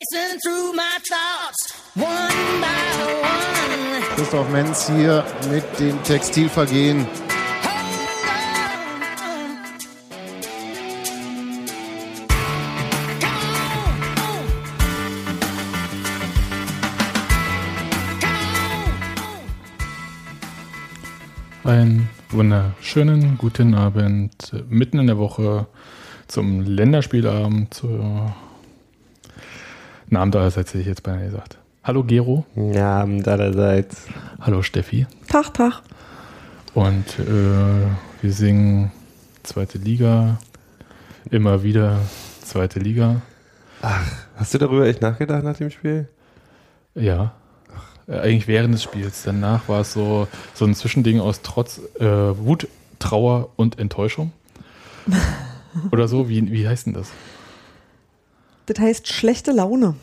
Listen through my thoughts, one by one. Christoph Menz hier mit dem Textilvergehen. Einen wunderschönen guten Abend mitten in der Woche zum Länderspielabend. Zur Namen allerseits hätte ich jetzt beinahe gesagt. Hallo Gero. Ja, allerseits. Hallo Steffi. Tag, Tag. Und äh, wir singen zweite Liga. Immer wieder zweite Liga. Hast du darüber echt nachgedacht nach dem Spiel? Ja. Äh, eigentlich während des Spiels. Danach war es so, so ein Zwischending aus Trotz, äh, Wut, Trauer und Enttäuschung. Oder so, wie, wie heißt denn das? Das heißt schlechte Laune.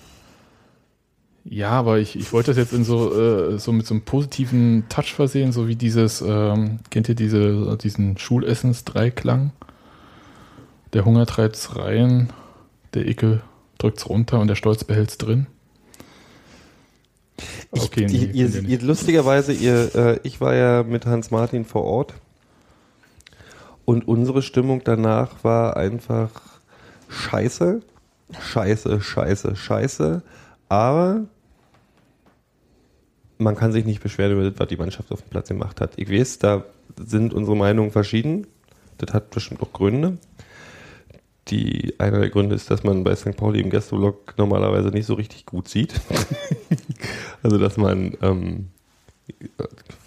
Ja, aber ich, ich wollte das jetzt in so, äh, so mit so einem positiven Touch versehen, so wie dieses, ähm, kennt ihr diese, diesen Schulessens-Dreiklang? Der Hunger treibt's rein, der Ekel drückt's runter und der Stolz behält's drin. Okay, ich, nee, ihr, ihr, lustigerweise, ihr, äh, ich war ja mit Hans Martin vor Ort und unsere Stimmung danach war einfach scheiße, scheiße, scheiße, scheiße, aber man kann sich nicht beschweren über das, was die Mannschaft auf dem Platz gemacht hat. Ich weiß, da sind unsere Meinungen verschieden. Das hat bestimmt auch Gründe. Die, einer der Gründe ist, dass man bei St. Pauli im Gästeblock normalerweise nicht so richtig gut sieht. also, dass man ähm,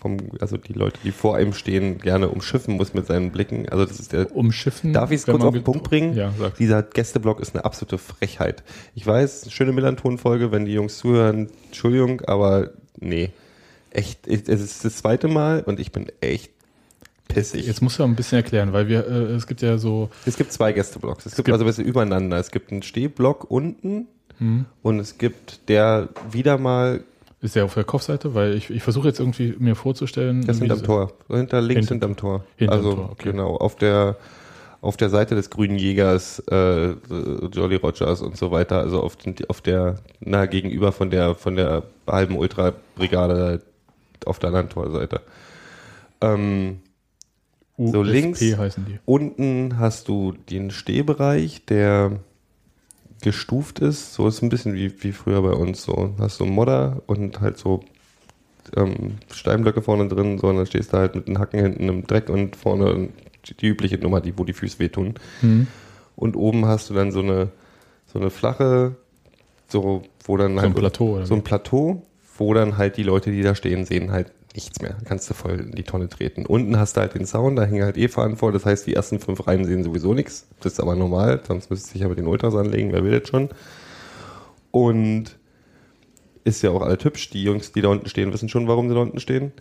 vom, also die Leute, die vor einem stehen, gerne umschiffen muss mit seinen Blicken. Also, das ist der. Umschiffen. Darf ich es kurz auf den Punkt bringen? Ja, sag. Dieser Gästeblock ist eine absolute Frechheit. Ich weiß, schöne Millanton-Folge, wenn die Jungs zuhören, Entschuldigung, aber nee. Echt, es ist das zweite Mal und ich bin echt pissig. Jetzt musst du ein bisschen erklären, weil wir, äh, es gibt ja so, Es gibt zwei Gästeblocks. Es gibt, gibt- also ein bisschen übereinander. Es gibt einen Stehblock unten hm, und es gibt der wieder mal, ist der auf der Kopfseite, weil ich, ich versuche jetzt irgendwie mir vorzustellen. das wie hinterm Tor. Hinter links Hinter- hinterm Tor. hinterm also Tor, okay. genau, auf der auf der Seite des grünen Jägers, äh, Jolly Rogers und so weiter, also auf, den, auf der, na, gegenüber von der, von der halben Ultra-Brigade auf der anderen Torseite. Ähm, So links. heißen die. Unten hast du den Stehbereich, der gestuft ist. So ist ein bisschen wie, wie früher bei uns. So hast du Modder und halt so ähm, Steinblöcke vorne drin, so und dann stehst du halt mit den Hacken hinten im Dreck und vorne die übliche Nummer, die, wo die Füße wehtun. Hm. Und oben hast du dann so eine, so eine flache, so, wo dann So halt ein Plateau, so ein? Plateau, wo dann halt die Leute, die da stehen, sehen halt nichts mehr. Kannst du voll in die Tonne treten. Unten hast du halt den Zaun, da hängen halt E-Fahnen vor, das heißt, die ersten fünf Reihen sehen sowieso nichts. Das ist aber normal, sonst müsste sich aber den Ultras anlegen, wer will das schon. Und ist ja auch alles hübsch, die Jungs, die da unten stehen, wissen schon, warum sie da unten stehen.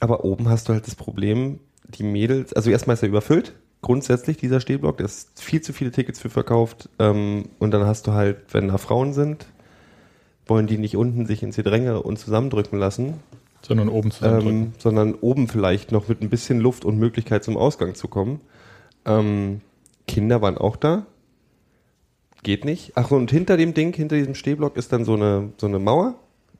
Aber oben hast du halt das Problem, die Mädels, also erstmal ist er überfüllt, grundsätzlich dieser Stehblock, da ist viel zu viele Tickets für verkauft. Ähm, und dann hast du halt, wenn da Frauen sind, wollen die nicht unten sich ins Gedränge und zusammendrücken lassen, Sondern oben zusammendrücken. ähm, sondern oben vielleicht noch mit ein bisschen Luft und Möglichkeit zum Ausgang zu kommen. Ähm, Kinder waren auch da. Geht nicht. Ach, und hinter dem Ding, hinter diesem Stehblock ist dann so eine, so eine Mauer.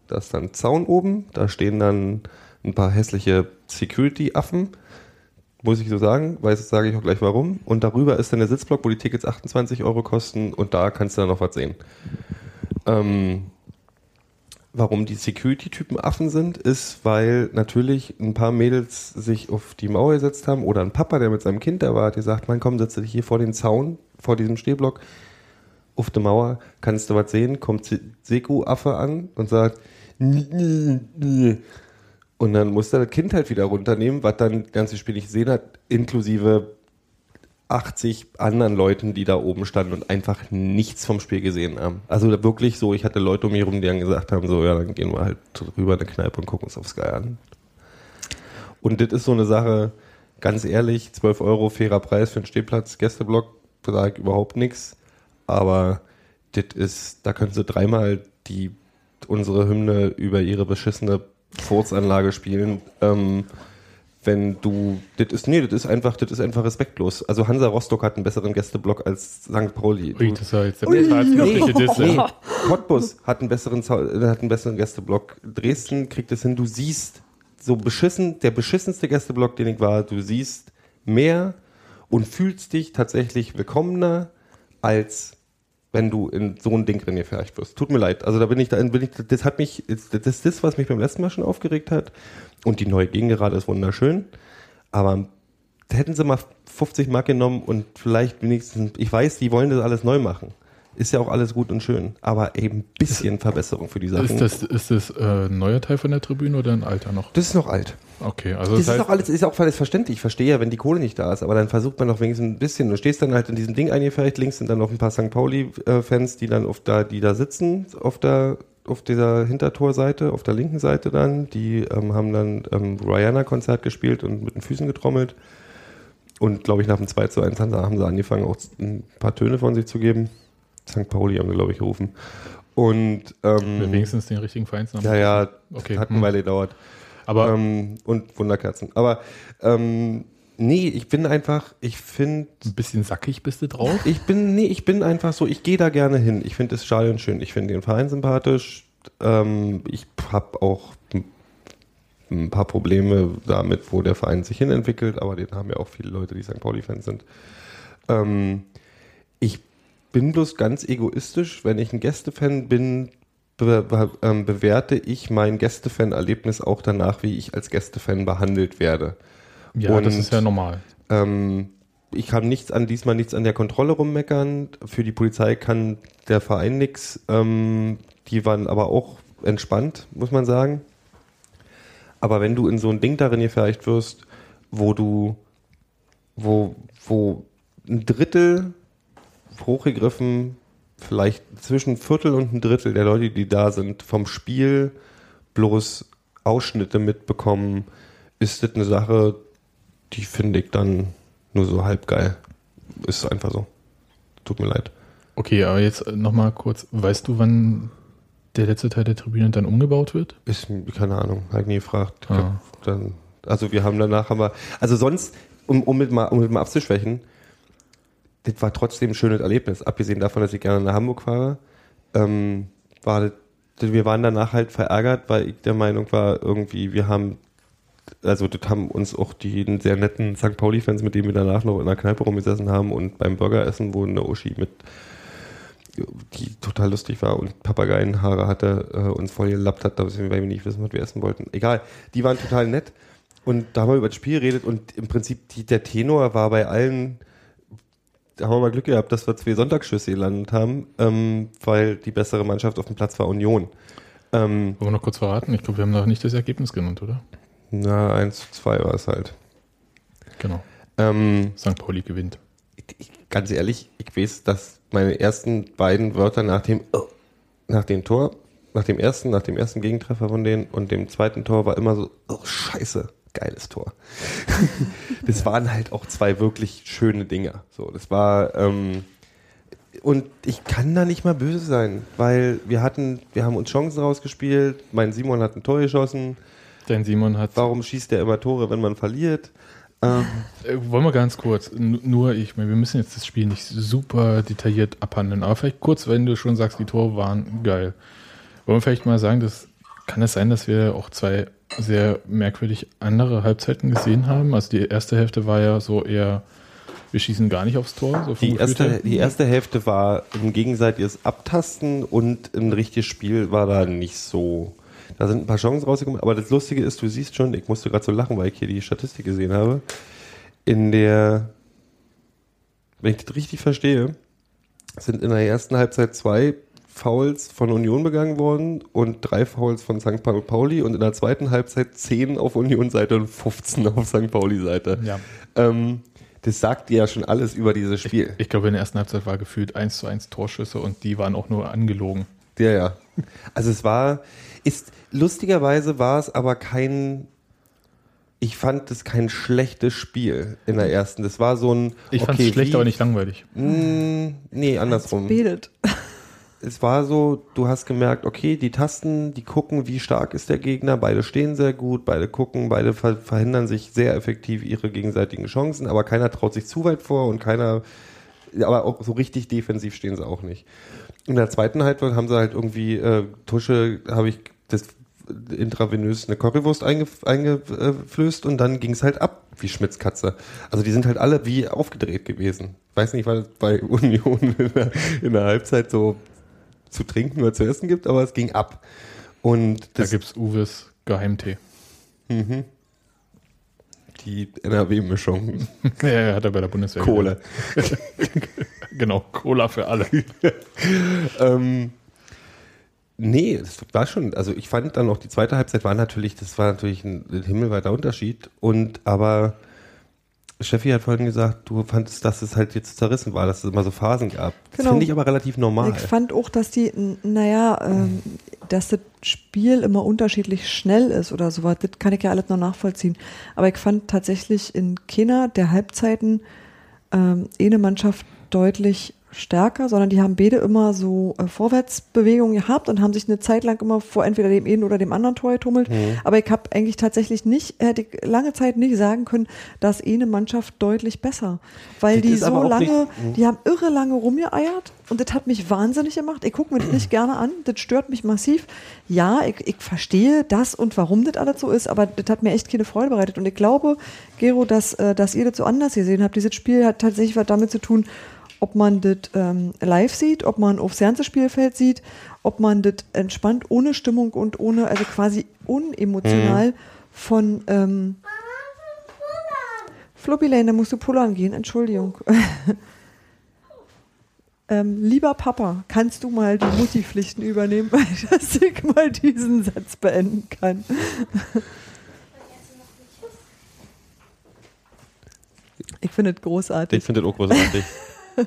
Da ist dann ein Zaun oben. Da stehen dann ein paar hässliche Security-Affen. Muss ich so sagen, das sage ich auch gleich warum. Und darüber ist dann der Sitzblock, wo die Tickets 28 Euro kosten und da kannst du dann noch was sehen. Ähm, Warum die Security-Typen Affen sind, ist, weil natürlich ein paar Mädels sich auf die Mauer gesetzt haben oder ein Papa, der mit seinem Kind da war, hat gesagt, mein komm, setze dich hier vor den Zaun, vor diesem Stehblock, auf der Mauer, kannst du was sehen, kommt Se- Seku-Affe an und sagt, und dann muss er das Kind halt wieder runternehmen, was dann das ganze Spiel nicht gesehen hat, inklusive 80 anderen Leuten, die da oben standen und einfach nichts vom Spiel gesehen haben. Also wirklich so, ich hatte Leute um mich herum, die dann gesagt haben, so, ja, dann gehen wir halt rüber in eine Kneipe und gucken uns auf Sky an. Und das ist so eine Sache, ganz ehrlich, 12 Euro fairer Preis für einen Stehplatz, Gästeblock, sage überhaupt nichts. Aber das ist, da können sie dreimal die, unsere Hymne über ihre beschissene Furzanlage spielen. Ähm, wenn du, das ist, nee, das ist einfach, das ist einfach respektlos. Also Hansa Rostock hat einen besseren Gästeblock als St. Pauli. Ui, das war jetzt der Diss. Nee, ja. Cottbus hat einen besseren, äh, hat einen besseren Gästeblock. Dresden kriegt es hin, du siehst so beschissen, der beschissenste Gästeblock, den ich war, du siehst mehr und fühlst dich tatsächlich willkommener, als wenn du in so ein Ding reingefärcht wirst. Tut mir leid. Also da bin ich, da bin ich, das hat mich, das ist das, was mich beim letzten Mal schon aufgeregt hat. Und die neue Gegengerade ist wunderschön. Aber hätten sie mal 50 Mark genommen und vielleicht wenigstens, ich weiß, die wollen das alles neu machen. Ist ja auch alles gut und schön. Aber eben ein bisschen Verbesserung für die Sachen. Ist das, ist das äh, ein neuer Teil von der Tribüne oder ein alter noch? das ist noch alt. Okay, also Das das ist auch alles, ist auch alles verständlich. Ich verstehe ja, wenn die Kohle nicht da ist, aber dann versucht man doch wenigstens ein bisschen. Du stehst dann halt in diesem Ding eingefärbt, links sind dann noch ein paar St. Pauli-Fans, die dann auf da, die da sitzen, auf der, auf dieser Hintertorseite, auf der linken Seite dann. Die ähm, haben dann ähm, Rihanna-Konzert gespielt und mit den Füßen getrommelt. Und glaube ich, nach dem 2 zu 1 haben sie, haben sie angefangen, auch ein paar Töne von sich zu geben. St. Pauli haben sie, glaube ich, gerufen. Und ähm, wenigstens den richtigen Vereinsnamen. ja, ja, Okay, hat hm. eine Weile gedauert. Aber Ähm, und Wunderkerzen. Aber ähm, nee, ich bin einfach, ich finde, ein bisschen sackig bist du drauf. ich bin, nee, ich bin einfach so, ich gehe da gerne hin. Ich finde das Stadion schön. Ich finde den Verein sympathisch. Ähm, ich habe auch ein- paar Probleme damit, wo der Verein sich hinentwickelt, aber den haben ja auch viele Leute, die St. Pauli-Fans sind. Ähm, ich bin bloß ganz egoistisch, wenn ich ein Gästefan bin, be be ähm, bewerte ich mein Gästefan-Erlebnis auch danach, wie ich als Gästefan behandelt werde. Ja, das Und- ist ja normal. Ähm, ich kann nichts an diesmal nichts an der Kontrolle rummeckern. Für die Polizei kann der Verein nichts. Ähm, die waren aber auch entspannt, muss man sagen. Aber wenn du in so ein Ding darin gefertigt wirst, wo du, wo, wo ein Drittel hochgegriffen, vielleicht zwischen Viertel und ein Drittel der Leute, die da sind, vom Spiel bloß Ausschnitte mitbekommen, ist das eine Sache, die finde ich dann nur so halb geil. Ist einfach so. Tut mir leid. Okay, aber jetzt nochmal kurz. Weißt du, wann der letzte Teil der Tribüne dann umgebaut wird? Ist, keine Ahnung, habe ich nie gefragt. Ich Ah. Dann, also wir haben danach, haben wir, also sonst, um, um, mit mal, um mit mal abzuschwächen, das war trotzdem ein schönes Erlebnis. Abgesehen davon, dass ich gerne nach Hamburg fahre, ähm, war das, wir waren danach halt verärgert, weil ich der Meinung war, irgendwie, wir haben, also das haben uns auch die sehr netten St. Pauli-Fans, mit denen wir danach noch in der Kneipe rumgesessen haben und beim Burgeressen, wo eine Uschi mit die total lustig war und Papageienhaare hatte, äh, uns voll gelappt hat, weil wir nicht wissen, was wir essen wollten. Egal, die waren total nett und da haben wir über das Spiel geredet und im Prinzip die, der Tenor war bei allen, da haben wir mal Glück gehabt, dass wir zwei Sonntagsschüsse gelandet haben, ähm, weil die bessere Mannschaft auf dem Platz war Union. Ähm, Wollen wir noch kurz verraten? Ich glaube, wir haben noch nicht das Ergebnis genannt, oder? Na, 1 zu 2 war es halt. Genau. Ähm, St. Pauli gewinnt. ich, ganz ehrlich, ich weiß, dass meine ersten beiden Wörter nach dem, oh, nach dem Tor, nach dem ersten, nach dem ersten Gegentreffer von denen und dem zweiten Tor war immer so, oh scheiße, geiles Tor. das waren halt auch zwei wirklich schöne Dinger. So, das war, ähm, und ich kann da nicht mal böse sein, weil wir hatten, wir haben uns Chancen rausgespielt, mein Simon hat ein Tor geschossen, Dein Simon hat. warum schießt der immer Tore, wenn man verliert? Ähm, Äh, wollen wir ganz kurz, nur ich, wir müssen jetzt das Spiel nicht super detailliert abhandeln, aber vielleicht kurz, wenn du schon sagst, die Tore waren geil. Wollen wir vielleicht mal sagen, dass, kann es sein, dass wir auch zwei sehr merkwürdig andere Halbzeiten gesehen haben? Also die erste Hälfte war ja so eher, wir schießen gar nicht aufs Tor. So Die erste, die erste Hälfte war ein gegenseitiges Abtasten und ein richtiges Spiel war da nicht so. Da sind ein paar Chancen rausgekommen, aber das Lustige ist, du siehst schon, ich musste gerade so lachen, weil ich hier die Statistik gesehen habe. In der, wenn ich das richtig verstehe, sind in der ersten Halbzeit zwei Fouls von Union begangen worden und drei Fouls von St. Paul- Pauli und in der zweiten Halbzeit 10 auf Union-Seite und 15 auf St. Pauli-Seite. Ja. Ähm, das sagt ja schon alles über dieses Spiel. Ich glaube, in der ersten Halbzeit war gefühlt 1 zu 1 Torschüsse und die waren auch nur angelogen. Ja, ja. Also es war, ist, lustigerweise war es aber kein, ich fand es kein schlechtes Spiel in der ersten. Das war so ein, Ich fand es schlecht, wie- aber nicht langweilig. Mm, nee, andersrum. Es war so, du hast gemerkt, okay, die Tasten, die gucken, wie stark ist der Gegner, beide stehen sehr gut, beide gucken, beide ver verhindern sich sehr effektiv ihre gegenseitigen Chancen, aber keiner traut sich zu weit vor und keiner, aber auch so richtig defensiv stehen sie auch nicht. In der zweiten Halbzeit haben sie halt irgendwie, äh, Tusche, habe ich das intravenös eine Currywurst eingef- eingeflößt und dann ging es halt ab wie Schmitz Katze. Also die sind halt alle wie aufgedreht gewesen. Weiß nicht, weil es bei Union in der, in der Halbzeit so zu trinken oder zu essen gibt, aber es ging ab. Und Da das, gibt's Uwes Geheimtee. Die NRW-Mischung, Ja, ja, hat er bei der Bundeswehr. Kohle. Genau, Cola für alle. ähm, nee, das war schon, also ich fand dann auch die zweite Halbzeit war natürlich, das war natürlich ein, ein himmelweiter Unterschied. Und aber Steffi hat vorhin gesagt, du fandest, dass es halt jetzt zerrissen war, dass es immer so Phasen gab. Das Genau. finde ich aber relativ normal. Ich fand auch, dass die, naja, ähm, dass das Spiel immer unterschiedlich schnell ist oder sowas. Das kann ich ja alles noch nachvollziehen. Aber ich fand tatsächlich in keiner der Halbzeiten ähm, eine Mannschaft deutlich stärker, sondern die haben beide immer so äh, Vorwärtsbewegungen gehabt und haben sich eine Zeit lang immer vor entweder dem einen oder dem anderen Tor getummelt. Mhm. Aber ich habe eigentlich tatsächlich nicht, hätte ich lange Zeit nicht sagen können, dass eine Mannschaft deutlich besser. Weil Das die so lange, nicht- mhm. die haben irre lange rumgeeiert und das hat mich wahnsinnig gemacht. Ich gucke mir das nicht gerne an, das stört mich massiv. Ja, ich, ich verstehe das und warum das alles so ist, aber das hat mir echt keine Freude bereitet. Und ich glaube, Gero, dass, äh, dass ihr das so anders gesehen habt. Dieses Spiel hat tatsächlich was damit zu tun, ob man das ähm, live sieht, ob man aufs ganze Spielfeld sieht, ob man das entspannt ohne Stimmung und ohne, also quasi unemotional von ähm, Floppy Lane, da musst du pullern gehen, Entschuldigung. ähm, lieber Papa, kannst du mal die Mutti-Pflichten übernehmen, dass ich mal diesen Satz beenden kann? Ich finde es großartig. ich finde das auch großartig.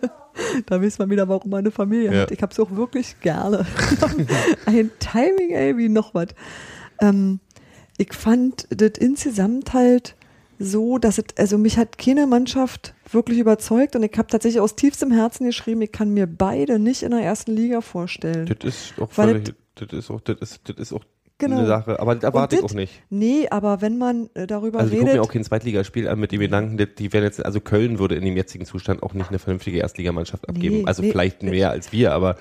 Da weiß man wieder, warum man eine Familie Ja. hat. Ich habe es auch wirklich gerne. Ein Timing, ey, wie noch was. Ähm, ich fand das insgesamt halt so, dass es, also mich hat keine Mannschaft wirklich überzeugt und ich habe tatsächlich aus tiefstem Herzen geschrieben, ich kann mir beide nicht in der ersten Liga vorstellen. das ist auch völlig, das ist auch, das ist, das ist auch Genau. eine Sache, aber das erwarte ich das- auch nicht. Nee, aber wenn man äh, darüber Also ich gucke redet. mir auch kein Zweitligaspiel an mit dem Gedanken, die werden jetzt, also Köln würde in dem jetzigen Zustand auch nicht eine vernünftige Erstligamannschaft abgeben. Nee, also nee. vielleicht mehr als wir, aber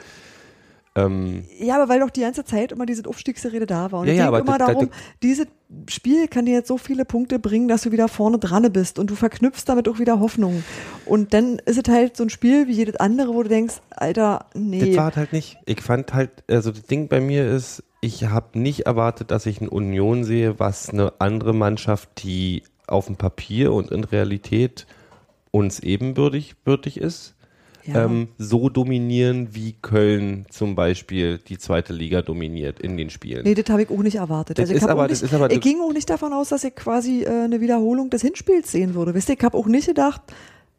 ähm, Ja, aber weil doch die ganze Zeit immer diese Aufstiegsrede da war. Und Ja, es ja, aber immer das- das- darum, dieses Spiel kann dir jetzt so viele Punkte bringen, dass du wieder vorne dran bist und du verknüpfst damit auch wieder Hoffnung. Und dann ist es halt so ein Spiel wie jedes andere, wo du denkst, Alter, nee. das war halt nicht. Ich fand halt, also das Ding bei mir ist, ich habe nicht erwartet, dass ich eine Union sehe, was eine andere Mannschaft, die auf dem Papier und in Realität uns ebenbürtig würdig ist, Ja. ähm, so dominieren, wie Köln zum Beispiel die zweite Liga dominiert in den Spielen. Nee, das habe ich auch nicht erwartet. Das Also ich, aber- nicht, aber- ich ging auch nicht davon aus, dass ich quasi äh, eine Wiederholung des Hinspiels sehen würde. Wisst ihr, ich habe auch nicht gedacht,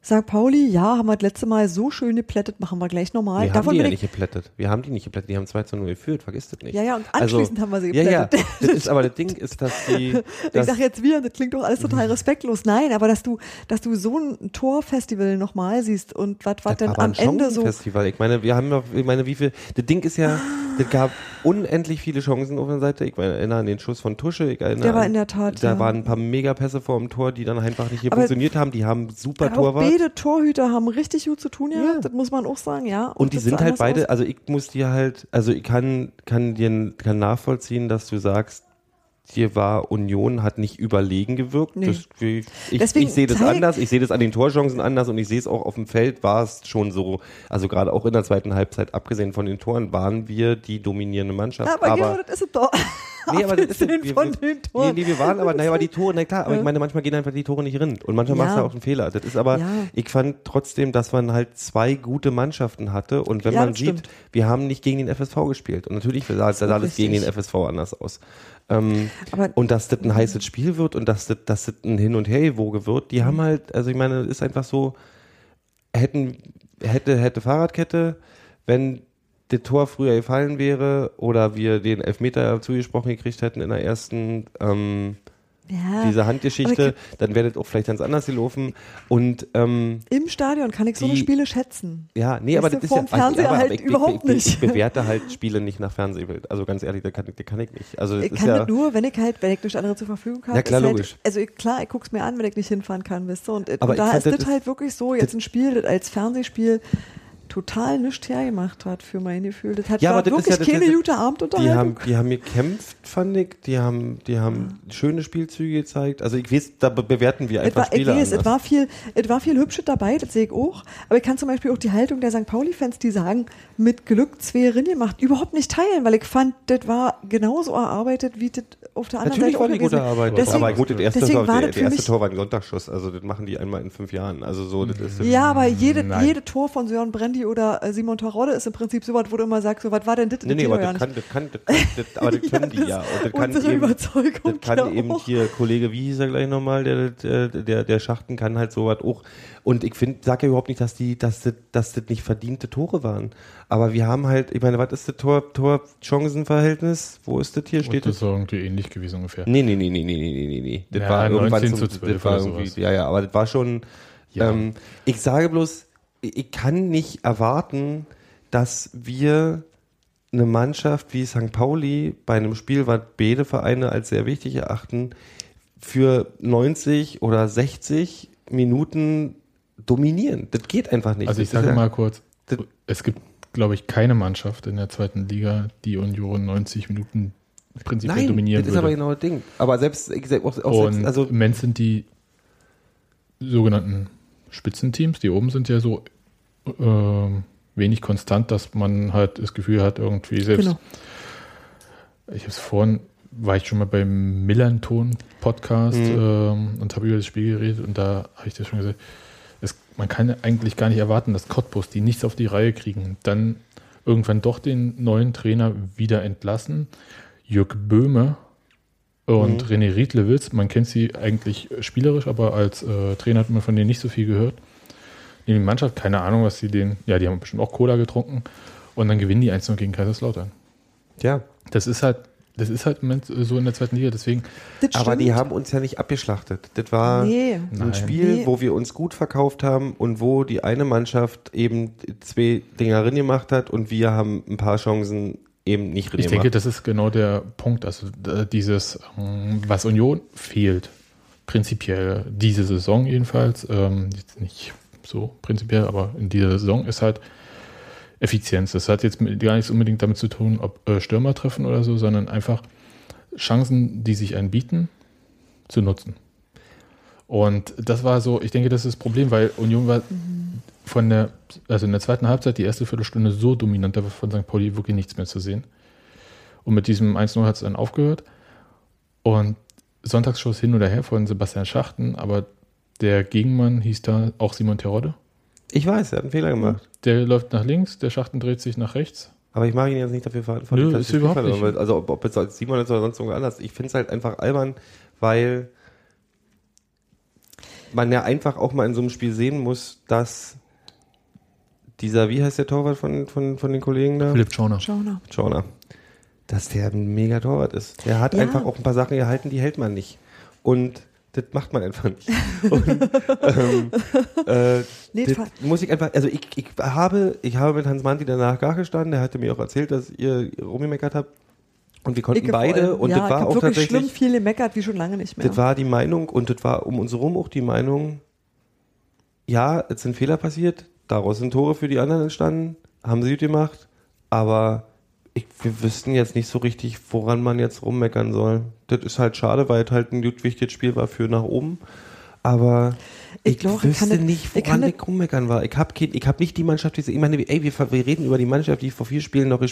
St. Pauli, ja, haben wir das letzte Mal so schön geplättet, machen wir gleich nochmal. Wir haben Davon die ja ich nicht geplättet. Wir haben die nicht geplättet. Die haben 2 zu 0 geführt. Vergiss das nicht. Ja, ja, und anschließend haben wir sie Ja, ja. geplättet. Das ist, aber das Ding ist, dass die. Ich Dass, sag jetzt wir, das klingt doch alles total respektlos. Nein, aber dass du, dass du so ein Torfestival nochmal siehst und was denn war aber am Ende so. Festival. Ich meine, wir haben noch, ich meine, wie viel. Das Ding ist ja, das gab unendlich viele Chancen auf der Seite. Ich erinnere an den Schuss von Tusche. Ich erinnere Der war an, in der Tat, Da ja. waren ein paar Megapässe vor dem Tor, die dann einfach nicht hier Aber- funktioniert haben. Die haben super auch Torwart. beide Torhüter haben richtig gut zu tun gehabt, Ja. das muss man auch sagen, ja. Und die das sind halt beide, aus. also ich muss dir halt, also ich kann, kann dir kann nachvollziehen, dass du sagst, dir war Union hat nicht überlegen gewirkt. Nee. Das, ich ich, Deswegen ich sehe das anders, ich sehe das an den Torchancen anders und ich sehe es auch auf dem Feld war es schon so, also gerade auch in der zweiten Halbzeit, abgesehen von den Toren, waren wir die dominierende Mannschaft. Ja, aber, Gero, das ist doch. Nee, aber das ist wir, von den Toren. Nee, nee, wir waren, aber naja, aber die Tore, na klar, aber ich meine, manchmal gehen einfach die Tore nicht rein. Und manchmal Ja. machst du auch einen Fehler. Das ist aber, Ja. ich fand trotzdem, dass man halt zwei gute Mannschaften hatte. Und wenn Ja, man das sieht, stimmt. wir haben nicht gegen den FSV gespielt. Und natürlich sah, sah alles gegen den. FSV anders aus. Ähm, und dass das ein heißes Spiel wird und dass das, dass das ein Hin- und Herwoge wird, die Mhm. haben halt, also ich meine, es ist einfach so, hätten, hätte, hätte Fahrradkette, wenn das Tor früher gefallen wäre oder wir den Elfmeter zugesprochen gekriegt hätten in der ersten, ähm, Ja, diese aber Handgeschichte, dann werdet auch vielleicht ganz anders gelaufen. Und ähm, Im Stadion kann ich so eine Die- Spiele schätzen. ja, nee, Weißt aber das ist ja Fernseher aber, halt ich, überhaupt ich, ich, nicht. Ich bewerte halt Spiele nicht nach Fernsehbild. Also ganz ehrlich, das kann, ich- das kann ich nicht. Also Ich kann ja, nur, wenn ich halt, wenn ich nichts anderes zur Verfügung habe. Ja, klar, ist halt, logisch. Also ich, klar, ich guck's mir an, wenn ich nicht hinfahren kann, wisst ihr. Und, Aber und da ich ist das halt wirklich so, jetzt ein Spiel, das als Fernsehspiel total nichts hergemacht hat für mein Gefühl. Das hat Ja, aber das wirklich ja- das keine ja- gute die haben, Abendunterhaltung. die haben gekämpft, fand ich. Die haben, die haben schöne Spielzüge gezeigt. Also ich weiß, da be- bewerten wir Es einfach war, ich Spiele weiß, es anders. war viel, es war viel Hübsches dabei, das sehe ich auch. Aber ich kann zum Beispiel auch die Haltung der St. Pauli-Fans, die sagen, mit Glück zwei Rinne gemacht, überhaupt nicht teilen, weil ich fand, das war genauso erarbeitet, wie das auf der anderen Natürlich Seite war die gute Arbeit. Deswegen, aber gut, das erste, deswegen war der, das der erste Tor war ein Sonntagsschuss. Also das machen die einmal in fünf Jahren. Also so, das ist Ja, aber jede, Nein. jede Tor von Sören Brendi oder äh, Simon Terodde ist im Prinzip so was, wo du immer sagst, so was war denn das? Nee, nee, aber das kann, das kann, das kann, das, aber das können die ja. Und das kann unsere eben, Überzeugung das kann ja eben auch. hier Kollege, wie hieß er gleich nochmal, der, der, der, der Schachten kann halt sowas auch. Und ich finde, sag ja überhaupt nicht, dass die, dass das, dass das nicht verdiente Tore waren. Aber wir haben halt, ich meine, was ist das Tor, Tor-Chancen-Verhältnis? Wo ist das hier? Und Steht das das? ist irgendwie ähnlich gewesen ungefähr. Nee, nee, nee, nee, nee, nee, nee, nee. Das Ja, war irgendwann 19 zum, zu 12 das war oder irgendwie, sowas. ja, ja, aber das war schon, Ja. ähm, ich sage bloß, ich kann nicht erwarten, dass wir eine Mannschaft wie St. Pauli bei einem Spiel, was beide Vereine als sehr wichtig erachten, für 90 oder 60 Minuten dominieren. Das geht einfach nicht. Also ich Das ist sage mal kurz, das- es gibt, glaube ich, keine Mannschaft in der zweiten Liga, die Union 90 Minuten prinzipiell Nein, dominieren das ist würde. aber genau das Ding. Aber selbst, auch, auch Und selbst, also Moment sind die sogenannten Spitzenteams, die oben sind ja so ähm, wenig konstant, dass man halt das Gefühl hat, irgendwie selbst. Genau. Ich habe es vorhin, war ich schon mal beim Millanton-Podcast Mhm. ähm, und habe über das Spiel geredet und da habe ich das schon gesagt, es, man kann eigentlich gar nicht erwarten, dass Cottbus, die nichts auf die Reihe kriegen, dann irgendwann doch den neuen Trainer wieder entlassen. Jörg Böhme und Mhm. René Riedlewitz, man kennt sie eigentlich spielerisch, aber als äh, Trainer hat man von denen nicht so viel gehört. In die Mannschaft, keine Ahnung, was sie den, ja, die haben bestimmt auch Cola getrunken und dann gewinnen die 1 gegen Kaiserslautern. ja. Das ist halt, das ist halt im Moment so in der zweiten Liga, deswegen, Aber die haben uns ja nicht abgeschlachtet. Das war Nee. ein Nein. Spiel, Nee. wo wir uns gut verkauft haben und wo die eine Mannschaft eben zwei Dinger drin gemacht hat und wir haben ein paar Chancen eben nicht drin ich denke, das ist genau der Punkt, also äh, dieses, ähm, was Union fehlt, prinzipiell diese Saison jedenfalls, ähm, jetzt nicht so prinzipiell, aber in dieser Saison ist halt Effizienz. Das hat jetzt gar nichts unbedingt damit zu tun, ob äh, Stürmer treffen oder so, sondern einfach Chancen, die sich anbieten, zu nutzen. Und das war so, ich denke, das ist das Problem, weil Union war von der, also in der zweiten Halbzeit, die erste Viertelstunde so dominant, da war von St. Pauli wirklich nichts mehr zu sehen. Und mit diesem 1-0 hat es dann aufgehört. Und Sonntagsschuss hin oder her von Sebastian Schachten, aber der Gegenmann hieß da auch Simon Terodde. Ich weiß, er hat einen Fehler gemacht. Der läuft nach links, der Schachten dreht sich nach rechts. Aber ich mag ihn jetzt nicht dafür verantwortlich. Nö, dass ist überhaupt nicht. habe. Also ob, ob jetzt als Simon ist oder sonst irgendwo anders. Ich finde es halt einfach albern, weil man ja einfach auch mal in so einem Spiel sehen muss, dass dieser, wie heißt der Torwart von, von, von den Kollegen da? Philipp Schauner. Schauner. Schauner, dass der ein mega Torwart ist. Der hat Ja. einfach auch ein paar Sachen gehalten, die hält man nicht. Und das macht man einfach nicht. Und, ähm, äh, Nee, das muss ich einfach, also ich, ich habe, ich habe mit Hans Manti danach gar gestanden, der hatte mir auch erzählt, dass ihr rumgemeckert habt. Und wir konnten Ich beide, und ja, das war auch wirklich schlimm tatsächlich, viel gemeckert, wie schon lange nicht mehr. das war die Meinung, und das war um uns herum auch die Meinung, ja, es sind Fehler passiert, daraus sind Tore für die anderen entstanden, haben sie gut gemacht, aber ich, wir wüssten jetzt nicht so richtig, woran man jetzt rummeckern soll. Das ist halt schade, weil es halt ein gut wichtiges Spiel war für nach oben. Aber Ich ich, glaub, ich wüsste kann nicht, ich kann woran das- ich rummeckern war. Ich habe hab nicht die Mannschaft, die ich meine, ey, wir, wir reden über die Mannschaft, die vor vier Spielen noch äh,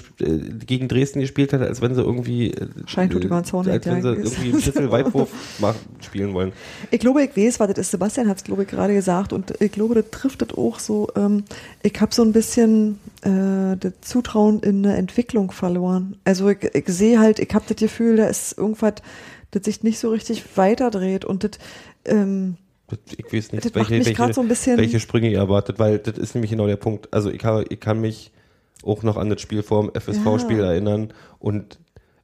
gegen Dresden gespielt hat, als wenn sie irgendwie äh, Scheintut über den Zaun als wenn sie irgendwie einen Schlüsselweitwurf spielen wollen. Ich glaube, ich weiß, was das ist. Sebastian hat es, glaube ich, gerade gesagt. Und ich glaube, das trifft das auch so. Ähm, ich habe so ein bisschen äh, das Zutrauen in eine Entwicklung verloren. Also ich, ich sehe halt, ich habe das Gefühl, da ist irgendwas, das sich nicht so richtig weiterdreht. Und das, ähm, Das- Ich weiß nicht, Das mich grad so ein bisschen- welche Sprünge ihr erwartet, weil das ist nämlich genau der Punkt. Also ich, habe, ich kann mich auch noch an das Spiel vor dem FSV-Spiel Ja. erinnern und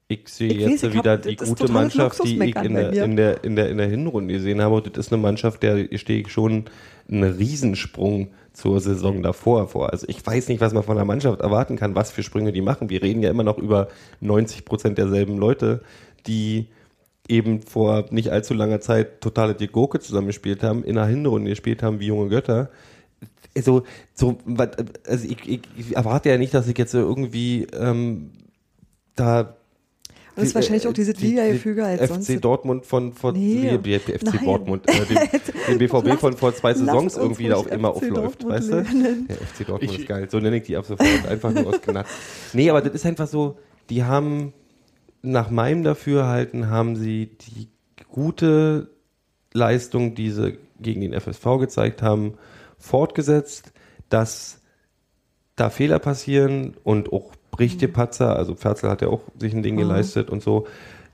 ich sehe Ich jetzt weiß, hab- wieder das die gute Mannschaft, die ich in der, in, der, in, der, in der Hinrunde gesehen habe. Und das ist eine Mannschaft, der stehe ich schon einen Riesensprung zur Saison davor vor. Also ich weiß nicht, was man von der Mannschaft erwarten kann, was für Sprünge die machen. Wir reden ja immer noch über 90 Prozent derselben Leute, die eben vor nicht allzu langer Zeit totale Dirk Gurke zusammengespielt haben, in einer Hinrunde gespielt haben wie junge Götter. Also, so, also ich, ich, ich erwarte ja nicht, dass ich jetzt so irgendwie ähm, da Und das ist wahrscheinlich auch dieses die- Liga-Gefüge als FC sonst. Dortmund von vor Nee. wie- wie- FC Nein. Dortmund, äh, den, den BVB Lasst- von vor zwei Saisons irgendwie da auch immer FC aufläuft, Dortmund weißt du? Der FC Dortmund Ich- ist geil. So nenne ich die ab sofort. Einfach nur aus Gnatz. Nee, aber das ist einfach so, die haben nach meinem Dafürhalten haben sie die gute Leistung, die sie gegen den FSV gezeigt haben, fortgesetzt, dass da Fehler passieren und auch richtige Patzer, also Pferzel hat ja auch sich ein Ding Mhm. geleistet und so.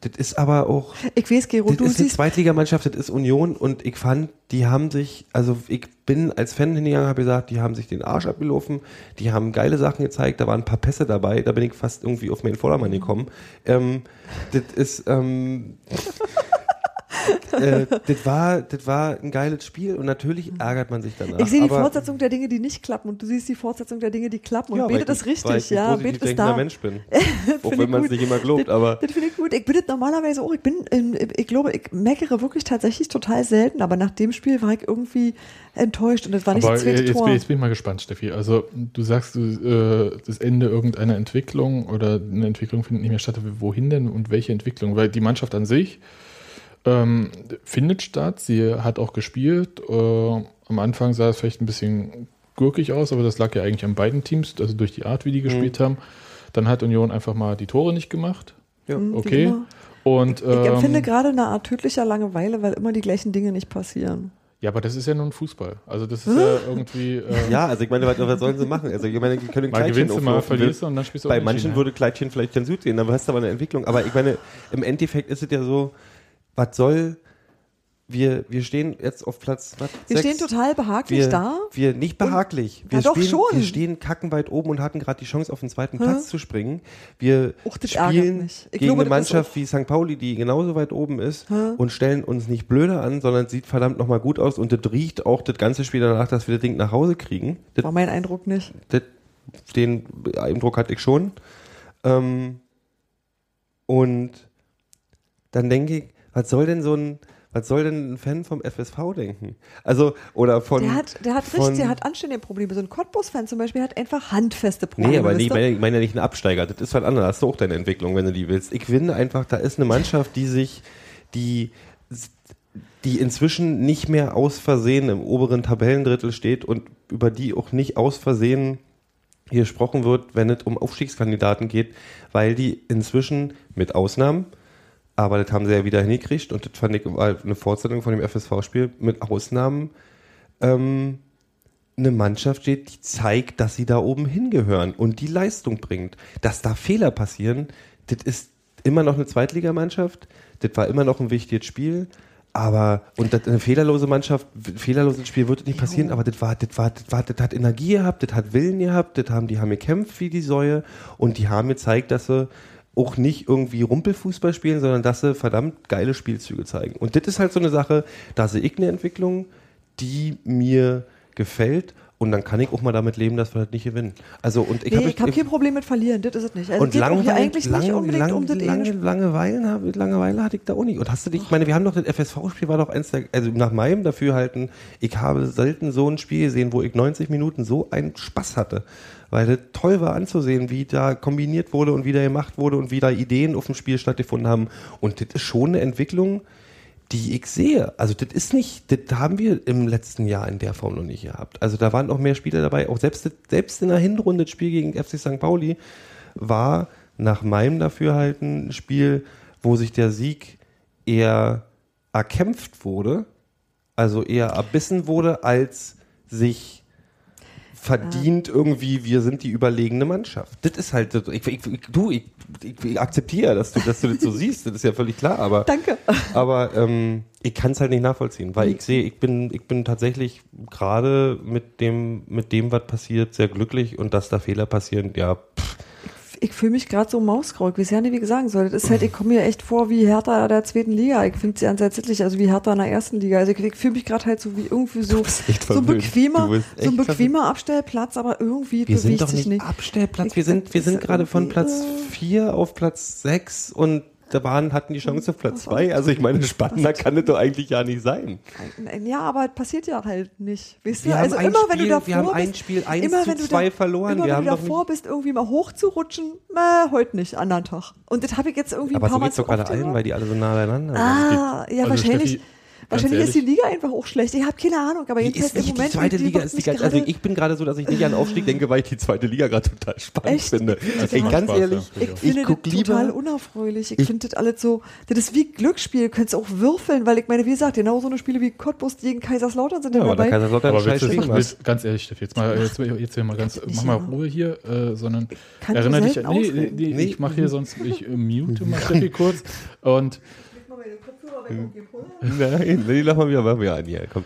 Das ist aber auch, Ich weiß, Gero, das du ist siehst, Zweitligamannschaft, das ist Union und ich fand, die haben sich, also ich bin als Fan hingegangen, habe gesagt, die haben sich den Arsch abgelaufen, die haben geile Sachen gezeigt, da waren ein paar Pässe dabei, da bin ich fast irgendwie auf meinen Vordermann gekommen. Ähm, das ist, ähm, äh, das war, das war ein geiles Spiel und natürlich ärgert man sich danach. ich sehe die aber- Fortsetzung der Dinge, die nicht klappen und du siehst die Fortsetzung der Dinge, die klappen und ja, weil betet weil richtig, ich ein ja, positiv betet denkender da. Mensch bin. auch wenn man es nicht immer glaubt, aber Das finde ich gut. Ich bin das normalerweise auch. Ich bin, ich glaube, ich meckere wirklich tatsächlich total selten, aber nach dem Spiel war ich irgendwie enttäuscht und es war nicht Aber das zweite jetzt, Tor. bin, jetzt bin ich mal gespannt, Steffi. Also du sagst, du, äh, das Ende irgendeiner Entwicklung oder eine Entwicklung findet nicht mehr statt. Wohin denn und welche Entwicklung? Weil die Mannschaft an sich ähm, findet statt. Sie hat auch gespielt. Äh, am Anfang sah es vielleicht ein bisschen gurkig aus, aber das lag ja eigentlich an beiden Teams, also durch die Art, wie die Mhm. gespielt haben. Dann hat Union einfach mal die Tore nicht gemacht. ja. Hm, wie Okay. Und, Ich empfinde ähm, gerade eine Art tödlicher Langeweile, weil immer die gleichen Dinge nicht passieren. ja, aber das ist ja nun Fußball. Also das ist ja irgendwie. Äh, Ja, also ich meine, was, was sollen sie machen? Also ich meine, die können Mal Kleidchen gewinnst du, mal verlierst du und dann spielst du Bei manchen ja. würde Kleidchen vielleicht ganz gut sehen, dann hast du aber eine Entwicklung. Aber ich meine, im Endeffekt ist es ja so, was soll, wir, wir stehen jetzt auf Platz, was, Wir sechs? stehen total behaglich wir, da. Wir nicht behaglich. Wir, doch stehen, schon. wir stehen kackenweit oben und hatten gerade die Chance, auf den zweiten Platz zu springen. Wir Och, das ärgert spielen gegen glaube, eine Mannschaft wie St. Pauli, die genauso weit oben ist und stellen uns nicht blöder an, sondern sieht verdammt nochmal gut aus und das riecht auch das ganze Spiel danach, dass wir das Ding nach Hause kriegen. Das War mein Eindruck nicht. das, den Eindruck hatte ich schon. Ähm, und dann denke ich, was soll denn so ein, was soll denn ein Fan vom FSV denken? Also, oder von. Der hat, der hat richtig, der hat anständige Probleme. So ein Cottbus-Fan zum Beispiel hat einfach handfeste Probleme. Nee, aber ich meine, ich meine ja nicht einen Absteiger. Das ist was anderes. Das ist auch deine Entwicklung, wenn du die willst. Ich finde einfach, da ist eine Mannschaft, die sich, die, die inzwischen nicht mehr aus Versehen im oberen Tabellendrittel steht und über die auch nicht aus Versehen hier gesprochen wird, wenn es um Aufstiegskandidaten geht, weil die inzwischen mit Ausnahmen, aber das haben sie ja wieder hingekriegt und das fand ich eine Fortsetzung von dem FSV-Spiel, mit Ausnahmen. Ähm, eine Mannschaft steht, die zeigt, dass sie da oben hingehören und die Leistung bringt. Dass da Fehler passieren, das ist immer noch eine Zweitligamannschaft, das war immer noch ein wichtiges Spiel, aber, und das, eine fehlerlose Mannschaft, ein fehlerloses Spiel wird nicht passieren, aber das war, das war, das war, das hat Energie gehabt, das hat Willen gehabt, das haben, die haben gekämpft wie die Säue und die haben gezeigt, dass sie auch nicht irgendwie Rumpelfußball spielen, sondern dass sie verdammt geile Spielzüge zeigen. Und das ist halt so eine Sache, da sehe ich eine Entwicklung, die mir gefällt und dann kann ich auch mal damit leben, dass wir das nicht gewinnen. Also und ich Nee, habe habe kein Problem mit verlieren, das ist es nicht. Also und es geht auch hier Langweile, eigentlich nicht lange, unbedingt lange, um das lange, Langeweile, Langeweile hatte ich da auch nicht. Und hast du dich, ich meine, wir haben doch das FSV-Spiel war doch eins der, also nach meinem Dafürhalten, ich habe selten so ein Spiel gesehen, wo ich 90 Minuten so einen Spaß hatte. Weil das toll war anzusehen, wie da kombiniert wurde und wie da gemacht wurde und wie da Ideen auf dem Spiel stattgefunden haben. Und das ist schon eine Entwicklung, die ich sehe. Also das ist nicht, das haben wir im letzten Jahr in der Form noch nicht gehabt. Also da waren noch mehr Spieler dabei. Auch selbst, selbst in der Hinrunde das Spiel gegen FC St. Pauli war nach meinem Dafürhalten ein Spiel, wo sich der Sieg eher erkämpft wurde, also eher erbissen wurde, als sich verdient irgendwie, wir sind die überlegene Mannschaft. Das ist halt, ich, ich, du, ich, ich, ich akzeptiere, dass du, dass du das so siehst, das ist ja völlig klar, aber, Danke. aber ähm, ich kann es halt nicht nachvollziehen, weil ich sehe, ich bin, ich bin tatsächlich gerade mit dem, mit dem, was passiert, sehr glücklich und dass da Fehler passieren, ja, pff, ich fühle mich gerade so mausgrau. Ich weiß ja nicht, wie ich sagen soll. Das ist halt, ich komme mir echt vor wie Hertha der zweiten Liga. Ich finde sie entsetzlich, also wie Hertha in der ersten Liga. Also ich, ich fühle mich gerade halt so wie irgendwie so, so bequemer, so ein bequemer Abstellplatz, aber irgendwie Wir sind bewegt doch sich nicht, nicht. Abstellplatz. Wir sind, wir sind gerade von Platz äh, 4 auf Platz 6 und da waren, hatten die Chance auf Platz 2. Also ich meine, spannender kann das doch eigentlich ja nicht sein. Ja, aber es passiert ja halt nicht. Weißt? Wir also immer wenn du Spiel- davor wir haben bist, ein Spiel 1 immer zu du 2 da, verloren. Immer Wir wenn haben du doch davor bist, irgendwie mal hochzurutschen, äh, heute nicht, anderen Tag. Und das habe ich jetzt irgendwie Aber ein so paar Mal geht's doch zu gerade allen, weil die alle so nah beieinander sind. Ah, ja, Also wahrscheinlich. Steffi, wahrscheinlich ganz ist die Liga einfach auch schlecht. Ich habe keine Ahnung, aber Die jedenfalls ist im Moment die zweite die Liga ist mich nicht ganz, also ich bin gerade so, dass ich nicht an Aufstieg denke, weil ich die zweite Liga gerade total spannend Echt? finde. Ey, ganz Spaß, ehrlich, ja. Ich Ich finde das total unerfreulich. Ich, Ich- finde das alles so, das ist wie Glücksspiel. Du könntest auch würfeln, weil ich meine, wie gesagt, genau so eine Spiele wie Cottbus gegen Kaiserslautern sind ja, aber der dabei. Kaiserslautern Aber willst gemacht. willst, ganz ehrlich, Steffi, jetzt mal, jetzt, jetzt hier mal ganz, mach mal. Ruhe hier, äh, sondern Kann erinnere dich, nee, nee, nee, Nee. ich mache hier sonst, ich äh, mute mal Steffi kurz und Nein, nee, lass mal wieder, an hier. Komm.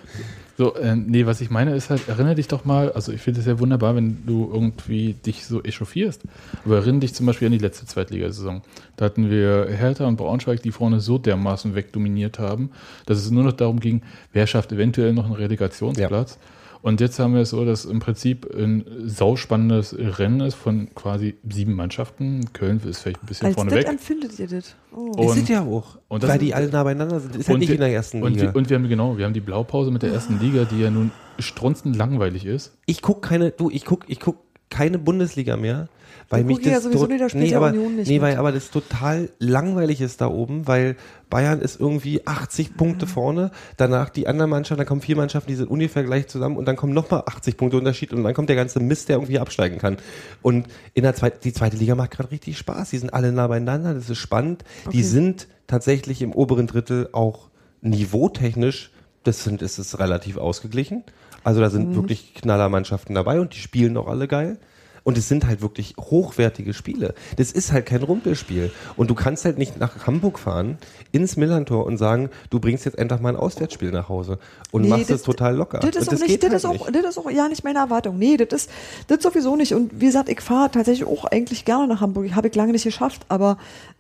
So, äh, nee, was ich meine ist halt, erinnere dich doch mal, also ich finde es ja wunderbar, wenn du irgendwie dich so echauffierst, aber erinnere dich zum Beispiel an die letzte Zweitligasaison. Da hatten wir Hertha und Braunschweig, die vorne so dermaßen wegdominiert haben, dass es nur noch darum ging, wer schafft eventuell noch einen Relegationsplatz. Und jetzt haben wir es so, dass im Prinzip ein sauspannendes Rennen ist von quasi sieben Mannschaften. Köln ist vielleicht ein bisschen Als vorne das weg. empfindet ihr das? Oh. Und- ist es ja auch. und das weil die alle nah beieinander sind. Ist ja nicht wir- in der ersten und, Liga. wir, und wir haben genau, wir haben die Blaupause mit der ersten Liga, die ja nun strunzend langweilig ist. ich guck keine, du, ich guck, ich guck keine Bundesliga mehr, weil mich gucken ja das sowieso nicht, nee, aber, Union nicht nee, weil aber das total langweilig ist da oben, weil Bayern ist irgendwie 80 Punkte Mhm. vorne, danach die anderen Mannschaften, dann kommen vier Mannschaften, die sind ungefähr gleich zusammen und dann kommen nochmal 80 Punkte Unterschied und dann kommt der ganze Mist, der irgendwie absteigen kann. Und in der zweiten, die zweite Liga macht gerade richtig Spaß. Die sind alle nah beieinander, das ist spannend. Die Okay. sind tatsächlich im oberen Drittel auch niveautechnisch, das sind, ist es relativ ausgeglichen. Also da Mhm. sind wirklich Knallermannschaften dabei und die spielen auch alle geil. Und es sind halt wirklich hochwertige Spiele. Das ist halt kein Rumpelspiel. Und du kannst halt nicht nach Hamburg fahren, ins Millantor und sagen, du bringst jetzt einfach mal ein Auswärtsspiel nach Hause und Nee, machst das- es total locker. Das ist, auch nicht, das, halt ist auch, das ist auch ja nicht meine Erwartung. Nee, das ist das sowieso nicht. Und wie gesagt, ich fahre tatsächlich auch eigentlich gerne nach Hamburg. Habe ich lange nicht geschafft, aber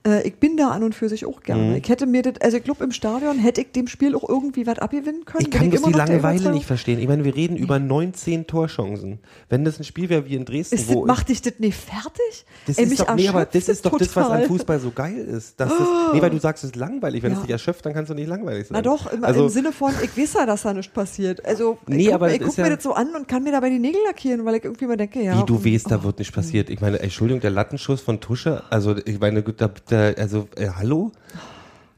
äh, ich bin da an und für sich auch gerne. Mhm. Ich hätte mir das, also ich glaube, im Stadion hätte ich dem Spiel auch irgendwie was abgewinnen können. Ich kann immer die Langeweile nicht verstehen. Ich meine, wir reden über 19 Torchancen. Wenn das ein Spiel wäre wie in Dresden, Ist, wo das, macht dich das nicht fertig? Das Ey, ist doch, nee, aber das ist doch das, was an. Fußball so geil ist. Dass das, nee, weil du sagst, es ist langweilig. Wenn Ja. es dich erschöpft, dann kannst du nicht langweilig sein. Na doch, im, also, im Sinne von, ich weiß ja, dass da nichts passiert. Also Nee, ich guck, aber mir- ich das guck mir ja- das so an und kann mir dabei die Nägel lackieren, weil ich irgendwie mal denke, ja. wie du weißt, da oh. wird nicht passiert. Ich meine, Entschuldigung, der Lattenschuss von Tusche, also ich meine, da, also äh, hallo?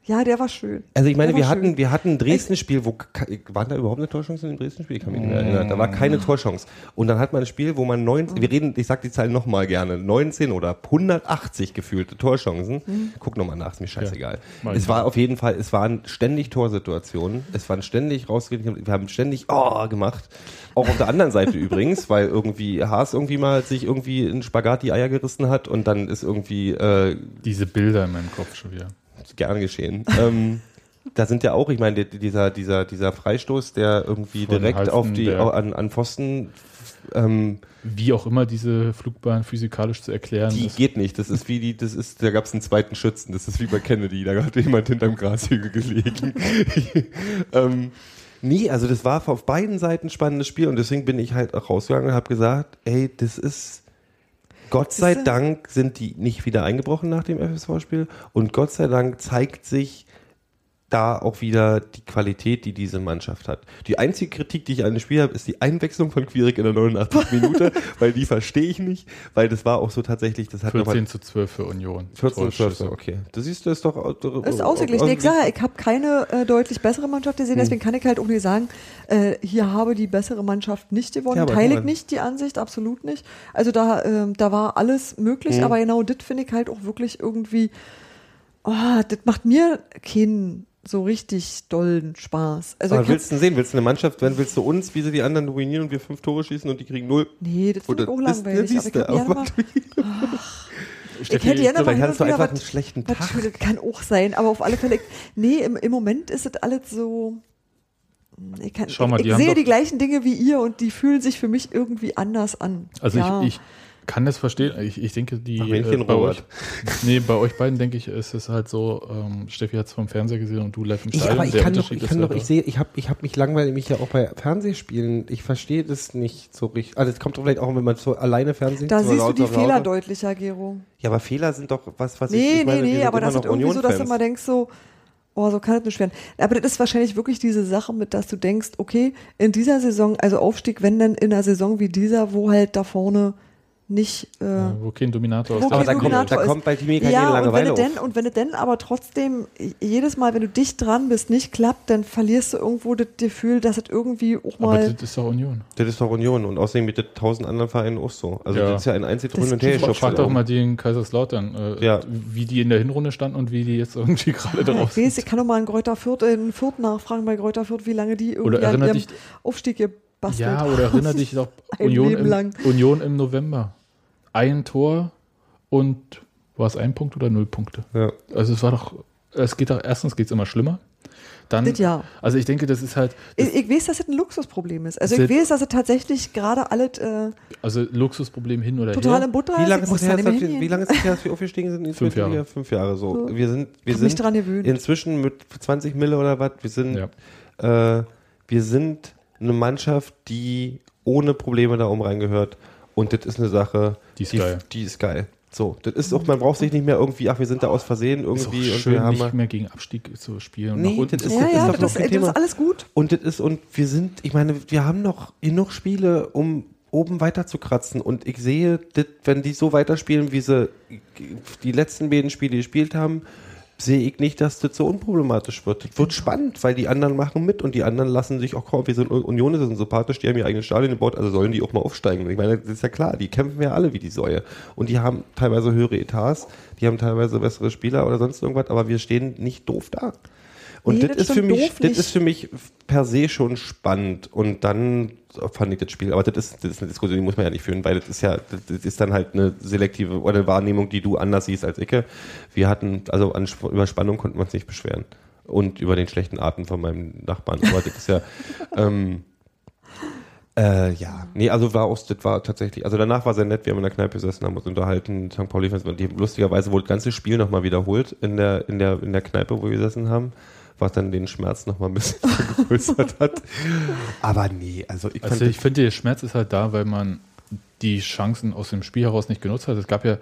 Ja, der war schön. Also ich meine, wir hatten, wir hatten ein Dresden-Spiel, wo waren da überhaupt eine Torchance in dem Dresden-Spiel? Ich kann mich nicht mehr erinnern. Da war keine Torchance. Und dann hat man ein Spiel, wo man 19, wir reden, ich sag die Zahl nochmal gerne, 19 oder 180 gefühlte Torchancen. Guck nochmal nach, ist mir scheißegal. mach es war auf jeden Fall, es waren ständig Torsituationen. Es waren ständig rausgehen, wir haben ständig oh gemacht. Auch auf der anderen Seite übrigens, weil irgendwie Haas irgendwie mal sich irgendwie in Spagat die Eier gerissen hat und dann ist irgendwie äh, Diese Bilder in meinem Kopf schon wieder. Gern geschehen. ähm, da sind ja auch, ich meine, die- dieser, dieser, dieser Freistoß, der irgendwie Von direkt auf die, an, an Pfosten, ähm, Wie auch immer diese Flugbahn physikalisch zu erklären die ist. geht nicht. Das ist wie die, das ist, da gab es einen zweiten Schützen. Das ist wie bei Kennedy. Da hat jemand hinterm Grashügel gelegen. ähm, nee, also das war auf beiden Seiten ein spannendes Spiel und deswegen bin ich halt auch rausgegangen und habe gesagt, ey, das ist, Gott sei Dank sind die nicht wieder eingebrochen nach dem FSV-Spiel und Gott sei Dank zeigt sich da auch wieder die Qualität, die diese Mannschaft hat. Die einzige Kritik, die ich an dem Spiel habe, ist die Einwechslung von Quierig in der 89. Minute, weil die verstehe ich nicht, weil das war auch so tatsächlich, das hat nochmal 14 zu 12 für Union. 14 und 12, Torschüsse. okay. Das siehst du, ist doch Das ist ausgeglichen. Ich sage, ich habe keine äh, deutlich bessere Mannschaft gesehen, Hm. deswegen kann ich halt auch nicht sagen, äh, hier habe die bessere Mannschaft nicht gewonnen. Ja, Teile ich nicht die Ansicht, absolut nicht. Also da, ähm, da war alles möglich, Hm. aber genau das finde ich halt auch wirklich irgendwie, oh, das macht mir keinen so richtig dollen Spaß. Also Aber ich willst du denn sehen? Willst du eine Mannschaft, wenn willst du uns, wie sie die anderen dominieren und wir fünf Tore schießen und die kriegen null? nee, das finde ich Oder auch das- langweilig. ja, aber ich, aber ich Steffi, hätte gerne mal hast du einfach was- einen schlechten was Tag. Schönes. Kann auch sein, aber auf alle Fälle, nee, im, im Moment ist es alles so, ich, kann, Schau mal, ich, ich sehe doch- die gleichen Dinge wie ihr und die fühlen sich für mich irgendwie anders an. Also ja. ich, ich kann das verstehen. Ich, ich denke, die Ach, äh, bei euch, nee, bei euch beiden denke ich, ist es halt so, ähm, Steffi hat es vom Fernseher gesehen und du live im Ich, Stadion. aber ich kann doch, ich kann doch, ich sehe, ich habe ich hab mich langweilig mich ja auch bei Fernsehspielen. Ich verstehe das nicht so richtig. Also es kommt doch vielleicht auch, wenn man so alleine Fernsehen Da so siehst du lauter die und Fehler lauter. deutlicher, Gero. Ja, aber Fehler sind doch was, was ich, Nee, ich meine, nee, nee, aber immer das ist irgendwie so, dass du Union-Fans. mal denkst so, oh, so kann es nicht werden. Aber das ist wahrscheinlich wirklich diese Sache mit, dass du denkst, okay, in dieser Saison, also Aufstieg, wenn dann in einer Saison wie dieser, wo halt da vorne nicht äh, Ja, wo kein Dominator Wo aus Aber da kommt, Dominator da ist- kommt bei Teamie keine ja, und wenn, Langeweile du auf. denn, und wenn du denn aber trotzdem jedes Mal, wenn du dicht dran bist, nicht klappt, dann verlierst du irgendwo das Gefühl, dass es irgendwie auch Aber mal. das ist doch Union. Das ist doch Union und außerdem mit den tausend anderen Vereinen auch so. Also Ja. das ist ja ein einziges Das Hin und ist- Her Frag, doch mal die in Kaiserslautern, äh, Ja. wie die in der Hinrunde standen und wie die jetzt irgendwie gerade drauf Ich weiß, ich sind. kann doch mal in Greuther Fürth, in Fürth nachfragen bei Greuther Fürth, wie lange die irgendwie Oder an ihrem dich- Aufstieg gebastelt Ja, haben. oder erinnere dich doch Ein Union Leben im, lang. Union im November. Ein Tor und war es ein Punkt oder null Punkte? Ja. Also es war doch, es geht doch, erstens geht es immer schlimmer. Dann, Das ja. also ich denke, das ist halt, das, Ich, ich weiß, dass es ein Luxusproblem ist. Also Das ich weiß, dass es tatsächlich gerade alles äh, also Luxusproblem hin oder total her. im Butter Wie lange ist muss es her, dass wir, wie lange ist es her, dass wir aufgestiegen sind Fünf Jahre. Fünf Jahre so. So. Wir sind, wir sind dran gewöhnt. inzwischen mit 20 Mille oder was, wir sind, Ja. äh, wir sind eine Mannschaft, die ohne Probleme da oben reingehört. Und das ist eine Sache, Die ist geil. Die ist geil. So, das ist auch, man braucht sich nicht mehr irgendwie, ach, wir sind da aus Versehen Ist auch irgendwie und schön, wir haben nicht mehr gegen Abstieg zu spielen. Und Nee, das zu ist- Ja, ja, das, noch ist, das Thema. ist alles gut. Und das ist, und wir sind, ich meine, wir haben noch genug Spiele, um oben weiter zu kratzen. Und ich sehe, das, wenn die so weiterspielen, wie sie die letzten beiden Spiele gespielt haben, sehe ich nicht, dass das so unproblematisch wird. Das wird spannend, weil die anderen machen mit und die anderen lassen sich auch, komm, wir sind Union, sind sympathisch, die haben ihr eigenes Stadion gebaut, also sollen die auch mal aufsteigen. Ich meine, das ist ja klar, die kämpfen ja alle wie die Säue. Und die haben teilweise höhere Etats, die haben teilweise bessere Spieler oder sonst irgendwas, aber wir stehen nicht doof da. Und das, ist für mich, das ist für mich per se schon spannend. Und dann fand ich das Spiel, aber das ist, das ist eine Diskussion, die muss man ja nicht führen, weil das ist ja, das- ist dann halt eine selektive oder eine Wahrnehmung, die du anders siehst als ich. Wir hatten, also an über Spannung konnten wir uns nicht beschweren. Und über den schlechten Atem von meinem Nachbarn. Aber das ist ja, ähm, äh, ja, nee, also war auch, das war tatsächlich, also danach war sehr nett, wir haben in der Kneipe gesessen, haben uns unterhalten, St. Pauli-Fans, die lustigerweise wurde das ganze Spiel nochmal wiederholt in der, in der, in der Kneipe, wo wir gesessen haben, was dann den Schmerz nochmal ein bisschen vergrößert hat. Aber nee, also ich Also ich finde, der Schmerz ist halt da, weil man die Chancen aus dem Spiel heraus nicht genutzt hat. Es gab ja,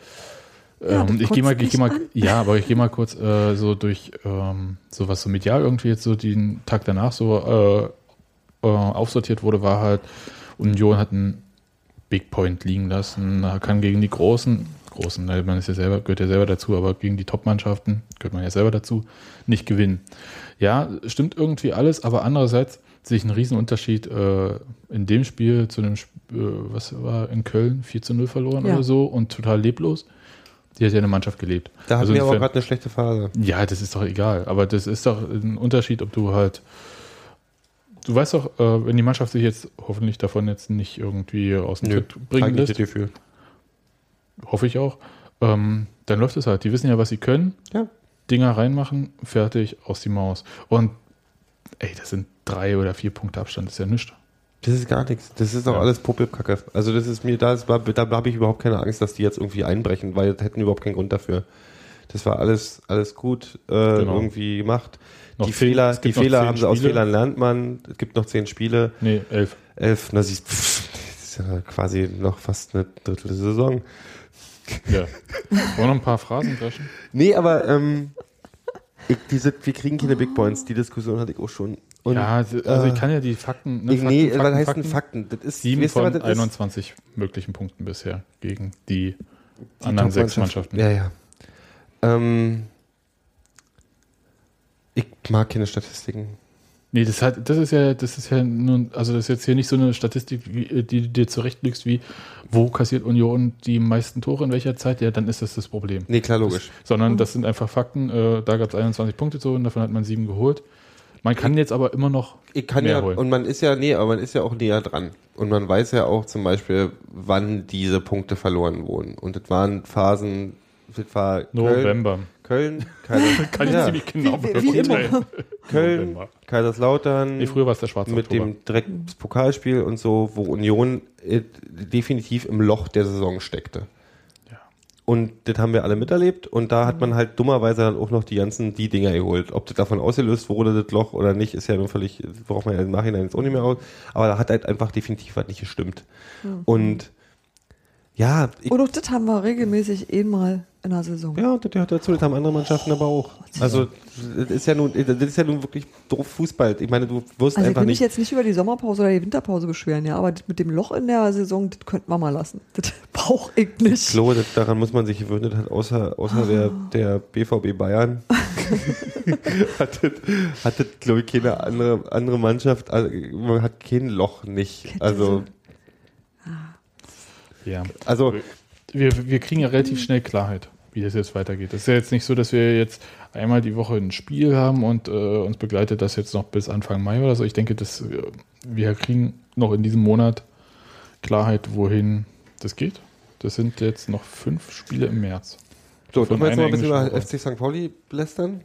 Ja, ähm, ich gehe mal, ich geh mal, ja, aber ich gehe mal kurz äh, so durch ähm, so was so medial irgendwie jetzt so den Tag danach so äh, äh, aufsortiert wurde, war halt Union hat einen Big Point liegen lassen, kann gegen die großen, großen, ne, man ist ja selber, gehört ja selber dazu, aber gegen die Top-Mannschaften gehört man ja selber dazu, nicht gewinnen. Ja, stimmt irgendwie alles, aber andererseits sehe ich einen Riesenunterschied äh, in dem Spiel zu dem, Sp- äh, was war in Köln, 4 zu 0 verloren Ja. oder so und total leblos. Die hat ja eine Mannschaft gelebt. da hatten Also wir aber gerade eine schlechte Phase. ja, das ist doch egal. Aber das ist doch ein Unterschied, ob du halt. Du weißt doch, äh, wenn die Mannschaft sich jetzt hoffentlich davon jetzt nicht irgendwie aus dem Nö, Tritt bringen lässt, das Gefühl. Hoffe ich auch, ähm, dann läuft es halt. Die wissen ja, was sie können. Ja. Dinger reinmachen, fertig, aus die Maus. Und ey, das sind drei oder vier Punkte Abstand, das ist ja nichts. Das ist gar nichts. Das ist doch Ja. alles Puppelkacke. Also das ist mir, da, da habe ich überhaupt keine Angst, dass die jetzt irgendwie einbrechen, weil das hätten überhaupt keinen Grund dafür. Das war alles, alles gut äh, Genau. irgendwie gemacht. Noch die zehn- Fehler, die Fehler haben sie aus. Fehlern lernt man. Es gibt noch zehn Spiele, Nee, elf. elf, na siehst, das ist ja quasi noch fast eine Drittel Saison. Ja. Wollen wir noch ein paar Phrasen dreschen? Nee, aber ähm, ich, diese, wir kriegen keine Big Points. Die Diskussion hatte ich auch schon. Und, ja, also äh, ich kann ja die Fakten. Ne, ich, nee, Fakten, was heißt Fakten, denn Fakten? Das ist, Sieben weißt du, von was das ist? 21 möglichen Punkten bisher gegen die, Die anderen sechs. Mannschaften. Ja, ja. Ähm, ich mag keine Statistiken. Nee, das, hat, das ist ja, das ist ja nun, also das ist jetzt hier nicht so eine Statistik, wie, die du dir zurechtlegst, wie wo kassiert Union die meisten Tore in welcher Zeit, ja, dann ist das das Problem. Nee, klar, logisch. Sondern das sind einfach Fakten, äh, da gab es 21 Punkte zu und davon hat man sieben geholt. Man kann jetzt aber immer noch Ich kann mehr ja, holen. und man ist ja, nee, aber man ist ja auch näher dran. Und man weiß ja auch zum Beispiel, wann diese Punkte verloren wurden. Und das waren Phasen, das war November. Köln, keine, Kann ich ja. ziemlich genau Wie- wie- wie. Köln. Kaiserslautern, Nee, früher war es der schwarze mit Oktober. dem direkt das Pokalspiel und so, wo Union äh, definitiv im Loch der Saison steckte. Ja. Und das haben wir alle miterlebt und da hat man halt dummerweise dann auch noch die ganzen die Dinger geholt. Ob das davon ausgelöst wurde, das Loch oder nicht, ist ja nun völlig, braucht man ja im Nachhinein jetzt auch nicht mehr aus. Aber da hat halt einfach definitiv was nicht gestimmt. Und ja, ich, Und auch das haben wir regelmäßig einmal in der Saison. ja, das gehört dazu, das haben andere Mannschaften aber auch. Also das ist ja nun, das ist ja nun wirklich doof Fußball. Ich meine, du wirst Also ich einfach will mich jetzt nicht über die Sommerpause oder die Winterpause beschweren, ja, aber mit dem Loch in der Saison, das könnten wir mal lassen. Das brauche ich nicht. Klo, das, daran muss man sich gewöhnen, hat außer, außer der, der BVB Bayern hat das, hat das glaube ich, keine andere, andere Mannschaft, also, man hat kein Loch nicht. Also, Ja. also Wir, wir kriegen ja relativ schnell Klarheit, wie das jetzt weitergeht. Es ist ja jetzt nicht so, dass wir jetzt einmal die Woche ein Spiel haben und äh, uns begleitet das jetzt noch bis Anfang Mai oder so. Ich denke, dass wir kriegen noch in diesem Monat Klarheit, wohin das geht. Das sind jetzt noch fünf Spiele im März. so, können wir jetzt noch ein bisschen über FC St. Pauli lästern?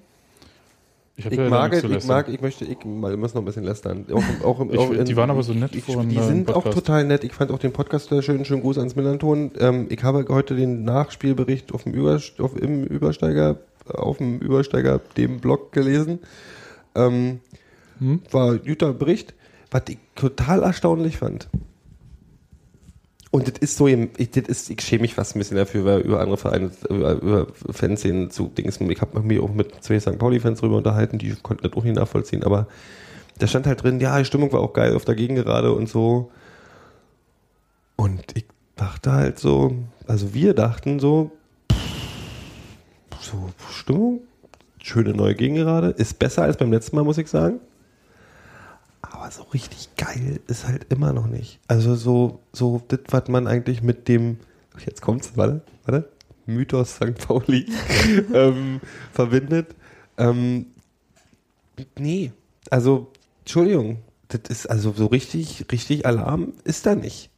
Ich, Ich ja mag, ich mag, ich möchte, ich mal, müssen noch ein bisschen lästern. Auch, auch, Ich- auch in- die waren aber so nett ich, vorhin, Die äh, sind auch Podcast. total nett. Ich fand auch den Podcast sehr schön. Schönen Gruß ans Millanton. Ähm, ich habe heute den Nachspielbericht auf dem Überst auf, im Übersteiger, auf dem Übersteiger, dem Blog gelesen. Ähm, Hm? War ein guter Bericht. Was ich total erstaunlich fand. Und das ist so, ich, das ist, ich schäme mich fast ein bisschen dafür, weil über andere Vereine, über, über Fanszenen zu Dings. Ich habe mich auch mit zwei St. Pauli-Fans drüber unterhalten, die konnten das auch nicht nachvollziehen, aber da stand halt drin, ja, die Stimmung war auch geil auf der Gegengerade und so. Und ich dachte halt so, also wir dachten so, so Stimmung, schöne neue Gegengerade, ist besser als beim letzten Mal, muss ich sagen. Aber so richtig geil ist halt immer noch nicht. Also so, so das, was man eigentlich mit dem, jetzt kommt's, warte, warte, Mythos St. Pauli ähm, verbindet. Ähm, nee, also, Entschuldigung, das ist also so richtig, richtig Alarm ist da nicht.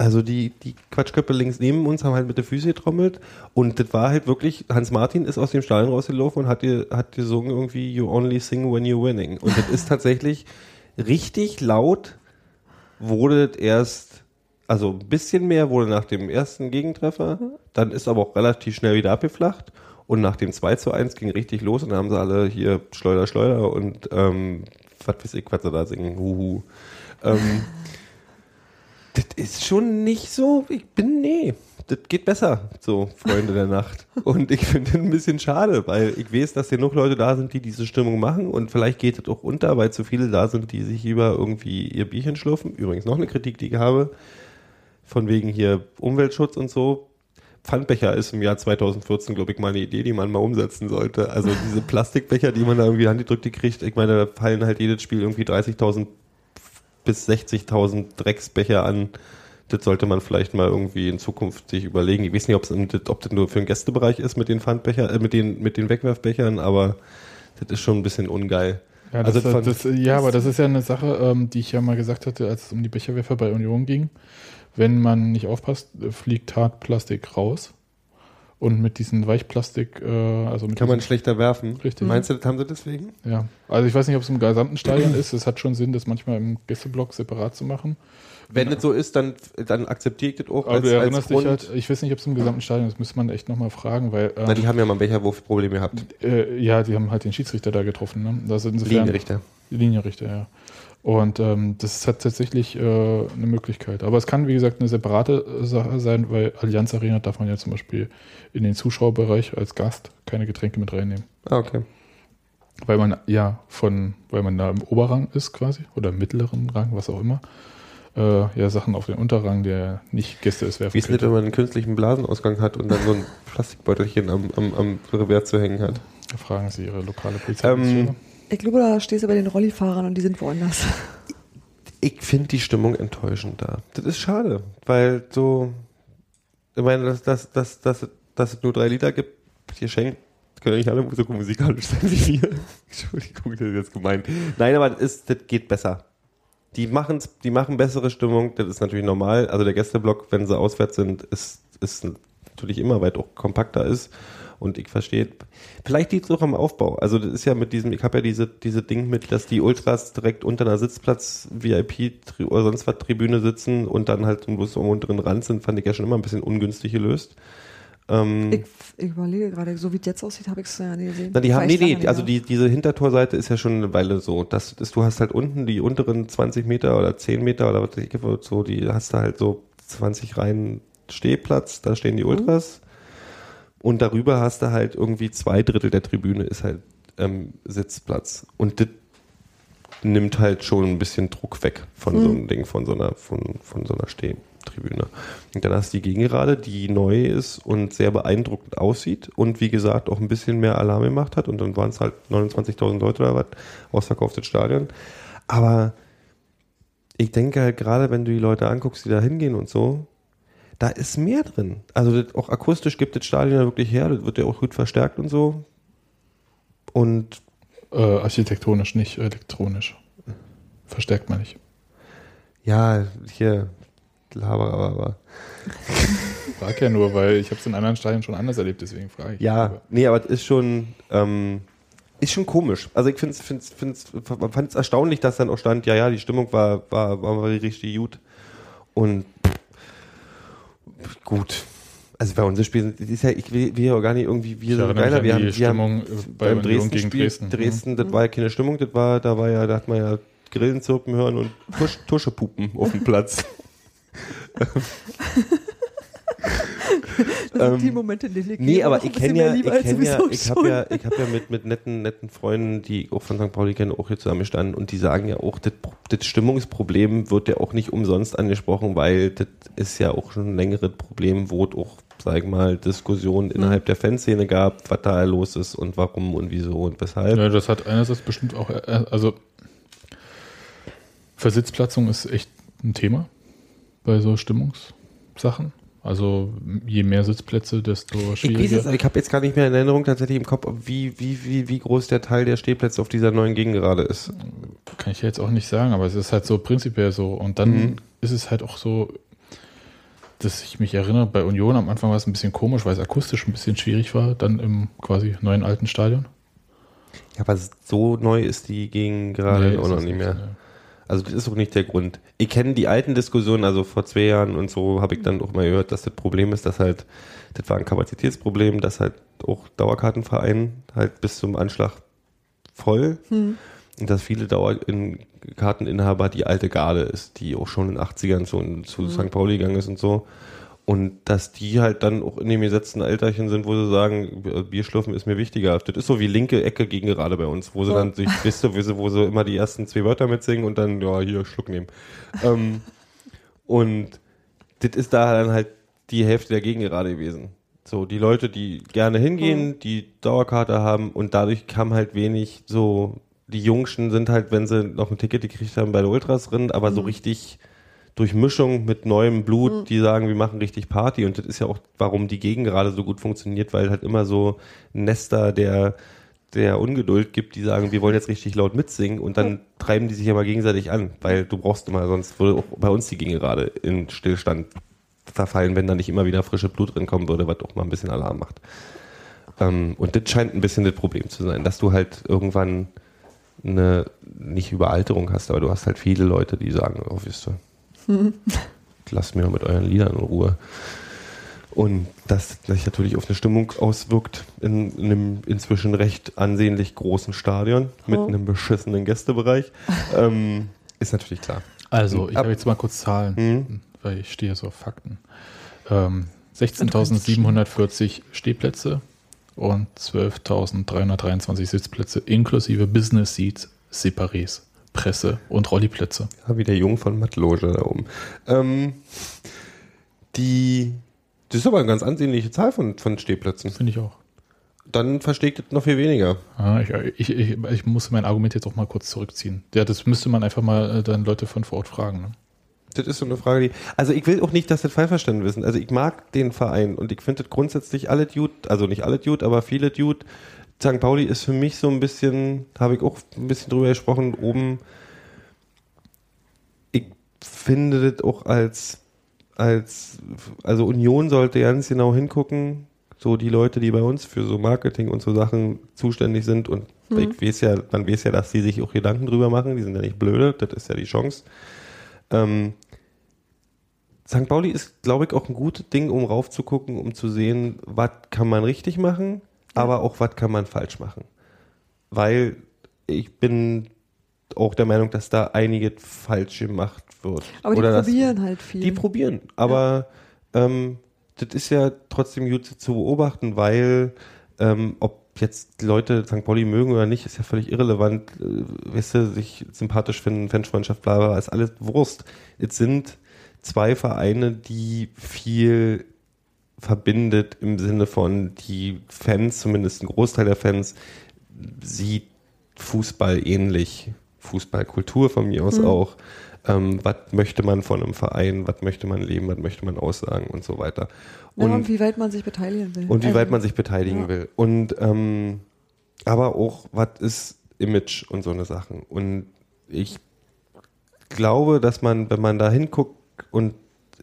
Also die, die Quatschköpfe links neben uns haben halt mit der Füße getrommelt und das war halt wirklich, Hans Martin ist aus dem Stadion rausgelaufen und hat, dir, hat gesungen irgendwie You only sing when you're winning. Und das ist tatsächlich richtig laut, wurde erst, also ein bisschen mehr wurde nach dem ersten Gegentreffer, dann ist aber auch relativ schnell wieder abgeflacht und nach dem 2 zu 1 ging richtig los und dann haben sie alle hier Schleuder, Schleuder und ähm, was weiß ich, was sie da singen, huhu. Ähm, das ist schon nicht so, ich bin, nee, das geht besser, so Freunde der Nacht. Und ich finde das ein bisschen schade, weil ich weiß, dass genug Leute da sind, die diese Stimmung machen und vielleicht geht es auch unter, weil zu viele da sind, die sich über irgendwie ihr Bierchen schlürfen. Übrigens noch eine Kritik, die ich habe, von wegen hier Umweltschutz und so. Pfandbecher ist im Jahr 2014, glaube ich, mal eine Idee, die man mal umsetzen sollte. Also diese Plastikbecher, die man da irgendwie an die Drückte kriegt, ich meine, da fallen halt jedes Spiel irgendwie 30.000 bis 60.000 Drecksbecher an. Das sollte man vielleicht mal irgendwie in Zukunft sich überlegen. Ich weiß nicht, ob das nur für den Gästebereich ist mit den Pfandbecher, äh, mit den, mit den Wegwerfbechern, aber das ist schon ein bisschen ungeil. Ja, das, Also von- das, ja, aber das ist ja eine Sache, ähm, die ich ja mal gesagt hatte, als es um die Becherwerfer bei Union ging. Wenn man nicht aufpasst, fliegt Hartplastik raus. Und mit diesem Weichplastik, äh, also mit Kann man schlechter werfen. Richtig. Meinst du, das haben sie deswegen? Ja, also ich weiß nicht, ob es im gesamten Stadion ist. Es hat schon Sinn, das manchmal im Gästeblock separat zu machen. Wenn das so ist, dann, dann akzeptiere ich das auch Aber du erinnerst dich Grund. halt, ich weiß nicht, ob es im gesamten Stadion ist, das müsste man echt nochmal fragen, weil Na, die ähm, haben ja mal ein Becherwurfproblem gehabt. äh, ja, die haben halt den Schiedsrichter da getroffen. Ne? Das insofern, Linienrichter. Linienrichter, ja. Und ähm, das hat tatsächlich äh, eine Möglichkeit. Aber es kann, wie gesagt, eine separate äh, Sache sein, weil Allianz Arena darf man ja zum Beispiel in den Zuschauerbereich als Gast keine Getränke mit reinnehmen. Ah, okay. Weil man ja von, weil man da im Oberrang ist quasi oder im mittleren Rang, was auch immer, äh, ja Sachen auf den Unterrang, der nicht Gäste ist, werfen Wie ist das, wenn man einen künstlichen Blasenausgang hat und dann so ein Plastikbeutelchen am, am, am Revers zu hängen hat? Da fragen Sie Ihre lokale Polizei. Ähm, Ich glaube, da stehst du bei den Rollifahrern und die sind woanders. Ich finde die Stimmung enttäuschend da. Das ist schade, weil so, ich meine, dass, dass, dass, dass, dass es nur drei Liter gibt, hier schenkt, können ja nicht alle so musikalisch sein wie wir. Entschuldigung, das ist jetzt gemeint. Nein, aber das, ist, das geht besser. Die, machen's, die machen bessere Stimmung, das ist natürlich normal. Also der Gästeblock, wenn sie auswärts sind, ist, ist natürlich immer weit auch kompakter ist. Und ich verstehe, vielleicht liegt es auch am Aufbau. Also das ist ja mit diesem, ich habe ja diese, diese Ding mit, dass die Ultras direkt unter einer Sitzplatz, VIP oder sonst was Tribüne sitzen und dann halt bloß am unteren Rand sind, fand ich ja schon immer ein bisschen ungünstig gelöst. Ähm, Ich, ich überlege gerade, so wie es jetzt aussieht, habe ich es ja nie gesehen. na, die haben, nee, nee, also da. die, diese Hintertorseite ist ja schon eine Weile so. Das ist, du hast halt unten die unteren 20 Meter oder 10 Meter oder was ich, so, die hast du halt so 20 Reihen Stehplatz, da stehen die Mhm. Ultras. Und darüber hast du halt irgendwie zwei Drittel der Tribüne ist halt ähm, Sitzplatz. Und das nimmt halt schon ein bisschen Druck weg von Mhm. so einem Ding, von so einer, von, von so einer Stehtribüne. Und dann hast du die Gegengerade, die neu ist und sehr beeindruckend aussieht und wie gesagt auch ein bisschen mehr Alarm gemacht hat. Und dann waren es halt 29.000 Leute oder was, ausverkauftes Stadion. Aber ich denke halt gerade, wenn du die Leute anguckst, die da hingehen und so, da ist mehr drin. Also auch akustisch gibt das Stadion ja wirklich her, das wird ja auch gut verstärkt und so. Und Äh, architektonisch, nicht elektronisch. Verstärkt man nicht. ja, hier, Laber, aber, aber. Frag ja nur, weil ich habe es in anderen Stadien schon anders erlebt, deswegen frage ich. Ja, nee, aber es ist schon, ähm, ist schon komisch. Also ich finde es find's, find's, fand es erstaunlich, dass dann auch stand, ja, ja, die Stimmung war, war, war richtig gut. Und gut. Also bei uns Spiel das ist ja, ich will, will ja auch gar nicht irgendwie, wir Ich sind geiler. Wir haben, die wir haben Stimmung bei beim Dresden gegen Dresden. Dresden, das war ja keine Stimmung, das war, da war ja, da hat man ja Grillen zirpen hören und Tusch, Tuschepupen auf dem Platz. Das sind die Momente, in denen ich ähm, Nee, aber ich kenne ja, ich kenne ja, ich habe ja, ich habe ja mit, mit netten, netten Freunden, die auch von St. Pauli kennen, auch hier zusammengestanden und die sagen ja auch, das, das Stimmungsproblem wird ja auch nicht umsonst angesprochen, weil das ist ja auch schon ein längeres Problem, wo es auch, sag ich mal, Diskussionen innerhalb der Fanszene gab, was da los ist und warum und wieso und weshalb. Ja, das hat einerseits bestimmt auch, äh, also Versitzplatzung ist echt ein Thema bei so Stimmungssachen. Also je mehr Sitzplätze, desto Ich, schwieriger. jetzt, ich habe jetzt gar nicht mehr in Erinnerung tatsächlich im Kopf, wie, wie, wie, wie groß der Teil der Stehplätze auf dieser neuen Gegengerade ist. Kann ich jetzt auch nicht sagen, aber es ist halt so prinzipiell so. Und dann Mhm. ist es halt auch so, dass ich mich erinnere, bei Union am Anfang war es ein bisschen komisch, weil es akustisch ein bisschen schwierig war, dann im quasi neuen alten Stadion. Ja, aber so neu ist die Gegengerade Nee, auch noch nicht mehr. ne. Also das ist auch nicht der Grund. Ich kenne die alten Diskussionen, also vor zwei Jahren und so habe ich dann auch mal gehört, dass das Problem ist, dass halt, das war ein Kapazitätsproblem, dass halt auch Dauerkartenverein halt bis zum Anschlag voll und dass viele Dauerkarteninhaber die alte Garde ist, die auch schon in den 80ern zu, zu St. Pauli gegangen ist und so. Und dass die halt dann auch in dem gesetzten Alterchen sind, wo sie sagen, Bierschlürfen ist mir wichtiger. Das ist so wie linke Ecke gegen gerade bei uns, wo sie dann sich, wisst du, wo sie, wo sie immer die ersten zwei Wörter mitsingen und dann, ja, hier, Schluck nehmen. ähm, und das ist da dann halt die Hälfte der Gegengerade gewesen. So, die Leute, die gerne hingehen, die Dauerkarte haben und dadurch kam halt wenig so, die Jungschen sind halt, wenn sie noch ein Ticket gekriegt haben, bei der Ultras drin, aber so richtig durch Mischung mit neuem Blut, die sagen, wir machen richtig Party. Und das ist ja auch, warum die Gegengerade so gut funktioniert, weil halt immer so Nester der der Ungeduld gibt, die sagen, wir wollen jetzt richtig laut mitsingen. Und dann treiben die sich ja mal gegenseitig an, weil du brauchst immer, sonst würde auch bei uns die Gegengerade in Stillstand verfallen, wenn da nicht immer wieder frische Blut drin kommen würde, was auch mal ein bisschen Alarm macht. Ähm, und das scheint ein bisschen das Problem zu sein, dass du halt irgendwann eine, nicht Überalterung hast, aber du hast halt viele Leute, die sagen, oh, wisst ihr, lasst mir mit euren Liedern in Ruhe. Und das sich natürlich auf eine Stimmung auswirkt in, in einem inzwischen recht ansehnlich großen Stadion mit Oh. einem beschissenen Gästebereich, ähm, ist natürlich klar. Also, ich Ab- habe jetzt mal kurz Zahlen, Mhm. weil ich stehe so auf Fakten. Ähm, 16.740 Stehplätze und 12.323 Sitzplätze inklusive Business Seats, Separés, Presse und Rolliplätze. Ja, wie der Jung von Mattloge da oben. Ähm, die, das ist aber eine ganz ansehnliche Zahl von, von Stehplätzen. Finde ich auch. Dann versteht das noch viel weniger. Ah, ich, ich, ich, ich muss mein Argument jetzt auch mal kurz zurückziehen. Ja, das müsste man einfach mal äh, dann Leute von vor Ort fragen. Ne? Das ist so eine Frage, die. Also ich will auch nicht, dass das falsch verstanden wissen. Also ich mag den Verein und ich finde das grundsätzlich alle Dude, also nicht alle Dude, aber viele Dude. St. Pauli ist für mich so ein bisschen, habe ich auch ein bisschen drüber gesprochen, oben. Ich finde das auch als, als, also Union sollte ganz genau hingucken, so die Leute, die bei uns für so Marketing und so Sachen zuständig sind und ich weiß ja, man weiß ja, dass die sich auch Gedanken drüber machen, die sind ja nicht blöde, das ist ja die Chance. Ähm, St. Pauli ist, glaube ich, auch ein gutes Ding, um raufzugucken, um zu sehen, was kann man richtig machen, aber auch was kann man falsch machen. Weil ich bin auch der Meinung, dass da einiges falsch gemacht wird. Aber die Oder probieren halt viel. die probieren, aber ähm, das ist ja trotzdem gut zu beobachten, weil ähm, ob jetzt Leute St. Pauli mögen oder nicht, ist ja völlig irrelevant. Äh, weißt du, sich sympathisch finden, Fanfreundschaft, bla, bla, bla, ist alles Wurst. Es sind zwei Vereine, die viel verbindet im Sinne von die Fans, zumindest ein Großteil der Fans, sieht Fußball ähnlich. Fußballkultur von mir aus auch. Ähm, was möchte man von einem Verein, was möchte man leben, was möchte man aussagen und so weiter. Ja, Und, und wie weit man sich beteiligen will. und wie Also, weit man sich beteiligen ja. will. Und ähm, aber auch, was ist Image und so eine Sachen. Und ich glaube, dass man, wenn man da hinguckt und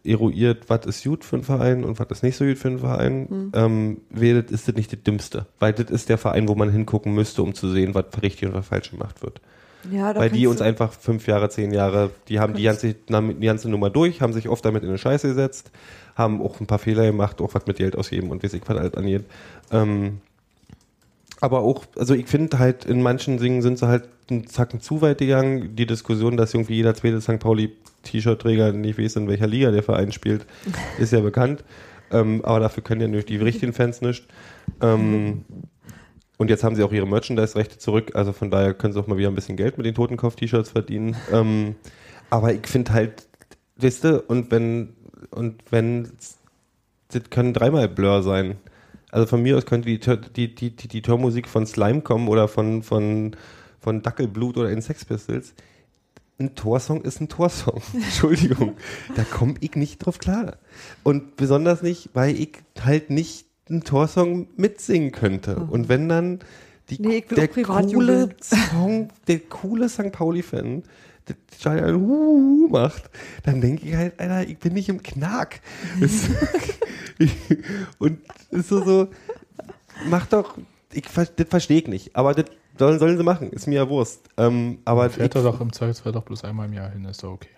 eruiert, was ist gut für einen Verein und was ist nicht so gut für einen Verein, Hm. ähm, wählt, ist das nicht das Dümmste. Weil das ist der Verein, wo man hingucken müsste, um zu sehen, was richtig und was falsch gemacht wird. Ja, Weil die uns einfach fünf Jahre, zehn Jahre, die haben die ganze, die ganze Nummer durch, haben sich oft damit in eine Scheiße gesetzt, haben auch ein paar Fehler gemacht, auch was mit Geld ausgeben und wie sich was halt angeht. Ähm, aber auch, also ich finde halt, in manchen Dingen sind sie halt einen Zacken zu weit gegangen. Die Diskussion, dass irgendwie jeder zweite St. Pauli-T-Shirt-Träger nicht weiß, in welcher Liga der Verein spielt, ist ja bekannt. Ähm, aber dafür können ja nicht die richtigen Fans nicht. Ähm, und jetzt haben sie auch ihre Merchandise-Rechte zurück, also von daher können sie auch mal wieder ein bisschen Geld mit den Totenkopf-T-Shirts verdienen. Ähm, aber ich finde halt, weißt du, und wenn, und wenn, das können dreimal Blur sein. Also von mir aus könnte die, die, die, die, die Tormusik von Slime kommen oder von, von, von Dackelblut oder in Sex Pistols. Ein Torsong ist ein Torsong. Entschuldigung. Da komme ich nicht drauf klar. Und besonders nicht, weil ich halt nicht einen Torsong mitsingen könnte. Und wenn dann die, Nee, der coole. Song, der coole St. Pauli-Fan, der Giant Huhu macht, dann denke ich halt, Alter, ich bin nicht im Knack. Und ist so, so, mach doch, ich, das verstehe ich nicht, aber das sollen, sollen sie machen, ist mir ja Wurst. Ähm, aber Fährt ich, er doch im Zweifelsfall doch bloß einmal im Jahr hin, ist doch okay.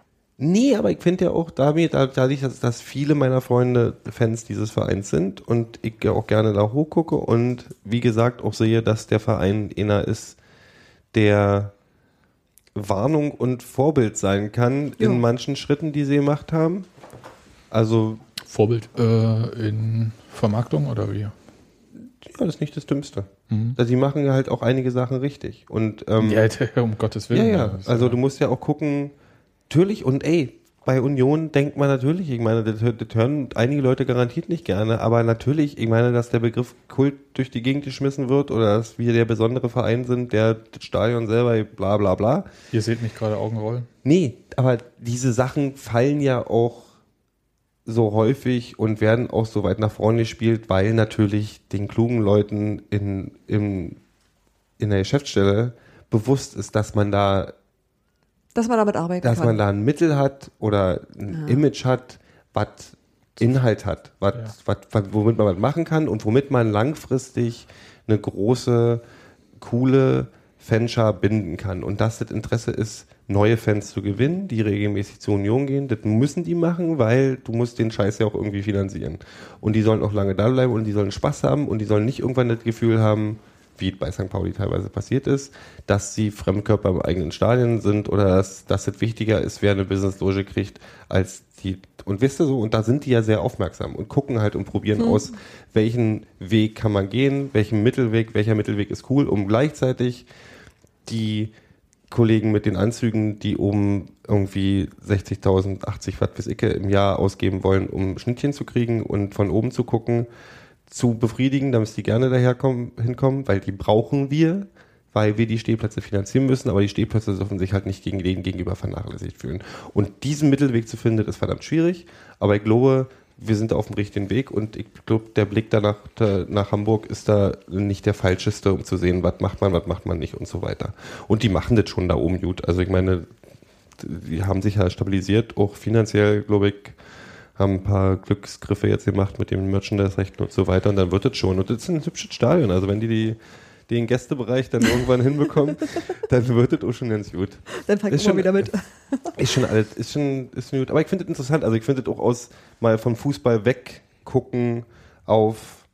Nee, aber ich finde ja auch dadurch, dass, dass viele meiner Freunde Fans dieses Vereins sind und ich ja auch gerne da hochgucke und wie gesagt auch sehe, dass der Verein einer ist, der Warnung und Vorbild sein kann Ja. in manchen Schritten, die sie gemacht haben. Also, Vorbild äh, in Vermarktung oder wie? ja, das ist nicht das Dümmste. Mhm. Also, die machen halt auch einige Sachen richtig. Und ähm, Ja, um Gottes Ja, Willen. ja. Ist Also du musst ja auch gucken, natürlich, und ey, bei Union denkt man natürlich, ich meine, das, das hören einige Leute garantiert nicht gerne, aber natürlich, ich meine, dass der Begriff Kult durch die Gegend geschmissen wird oder dass wir der besondere Verein sind, der das Stadion selber bla bla bla. Ihr seht mich gerade Augenrollen. Nee, aber diese Sachen fallen ja auch so häufig und werden auch so weit nach vorne gespielt, weil natürlich den klugen Leuten in, im, in der Geschäftsstelle bewusst ist, dass man da Dass man damit arbeiten dass kann. man da ein Mittel hat oder ein Image hat, was Inhalt hat, was, Ja. was, was, womit man was machen kann und womit man langfristig eine große, coole Fanschar binden kann. Und dass das Interesse ist, neue Fans zu gewinnen, die regelmäßig zur Union gehen, das müssen die machen, weil du musst den Scheiß ja auch irgendwie finanzieren. Und die sollen auch lange da bleiben und die sollen Spaß haben und die sollen nicht irgendwann das Gefühl haben, wie bei St. Pauli teilweise passiert ist, dass sie Fremdkörper im eigenen Stadion sind oder dass, dass es wichtiger ist, wer eine Business-Loge kriegt, als die, und wisst ihr so, und da sind die ja sehr aufmerksam und gucken halt und probieren aus, welchen Weg kann man gehen, welchen Mittelweg, welcher Mittelweg ist cool, um gleichzeitig die Kollegen mit den Anzügen, die oben irgendwie 60.000, 80 Watt bis Icke im Jahr ausgeben wollen, um Schnittchen zu kriegen und von oben zu gucken, zu befriedigen, damit die gerne daherkommen, hinkommen, weil die brauchen wir, weil wir die Stehplätze finanzieren müssen, aber die Stehplätze dürfen sich halt nicht gegen den gegenüber vernachlässigt fühlen. Und diesen Mittelweg zu finden, ist verdammt schwierig, aber ich glaube, wir sind auf dem richtigen Weg und ich glaube, der Blick danach da, nach Hamburg ist da nicht der falscheste, um zu sehen, was macht man, was macht man nicht und so weiter. Und die machen das schon da oben gut. Also ich meine, die haben sich ja stabilisiert, auch finanziell, glaube ich, haben ein paar Glücksgriffe jetzt gemacht mit den Merchandise-Rechten und so weiter und dann wird es schon. Und das ist ein hübsches Stadion. Also wenn die, die den Gästebereich dann irgendwann hinbekommen, dann wird es auch schon ganz gut. Dann fang Ist ich mal schon- wieder mit. Ist schon alt, ist schon, ist schon gut. Aber ich finde es interessant. Also ich finde es auch aus mal vom Fußball weggucken auf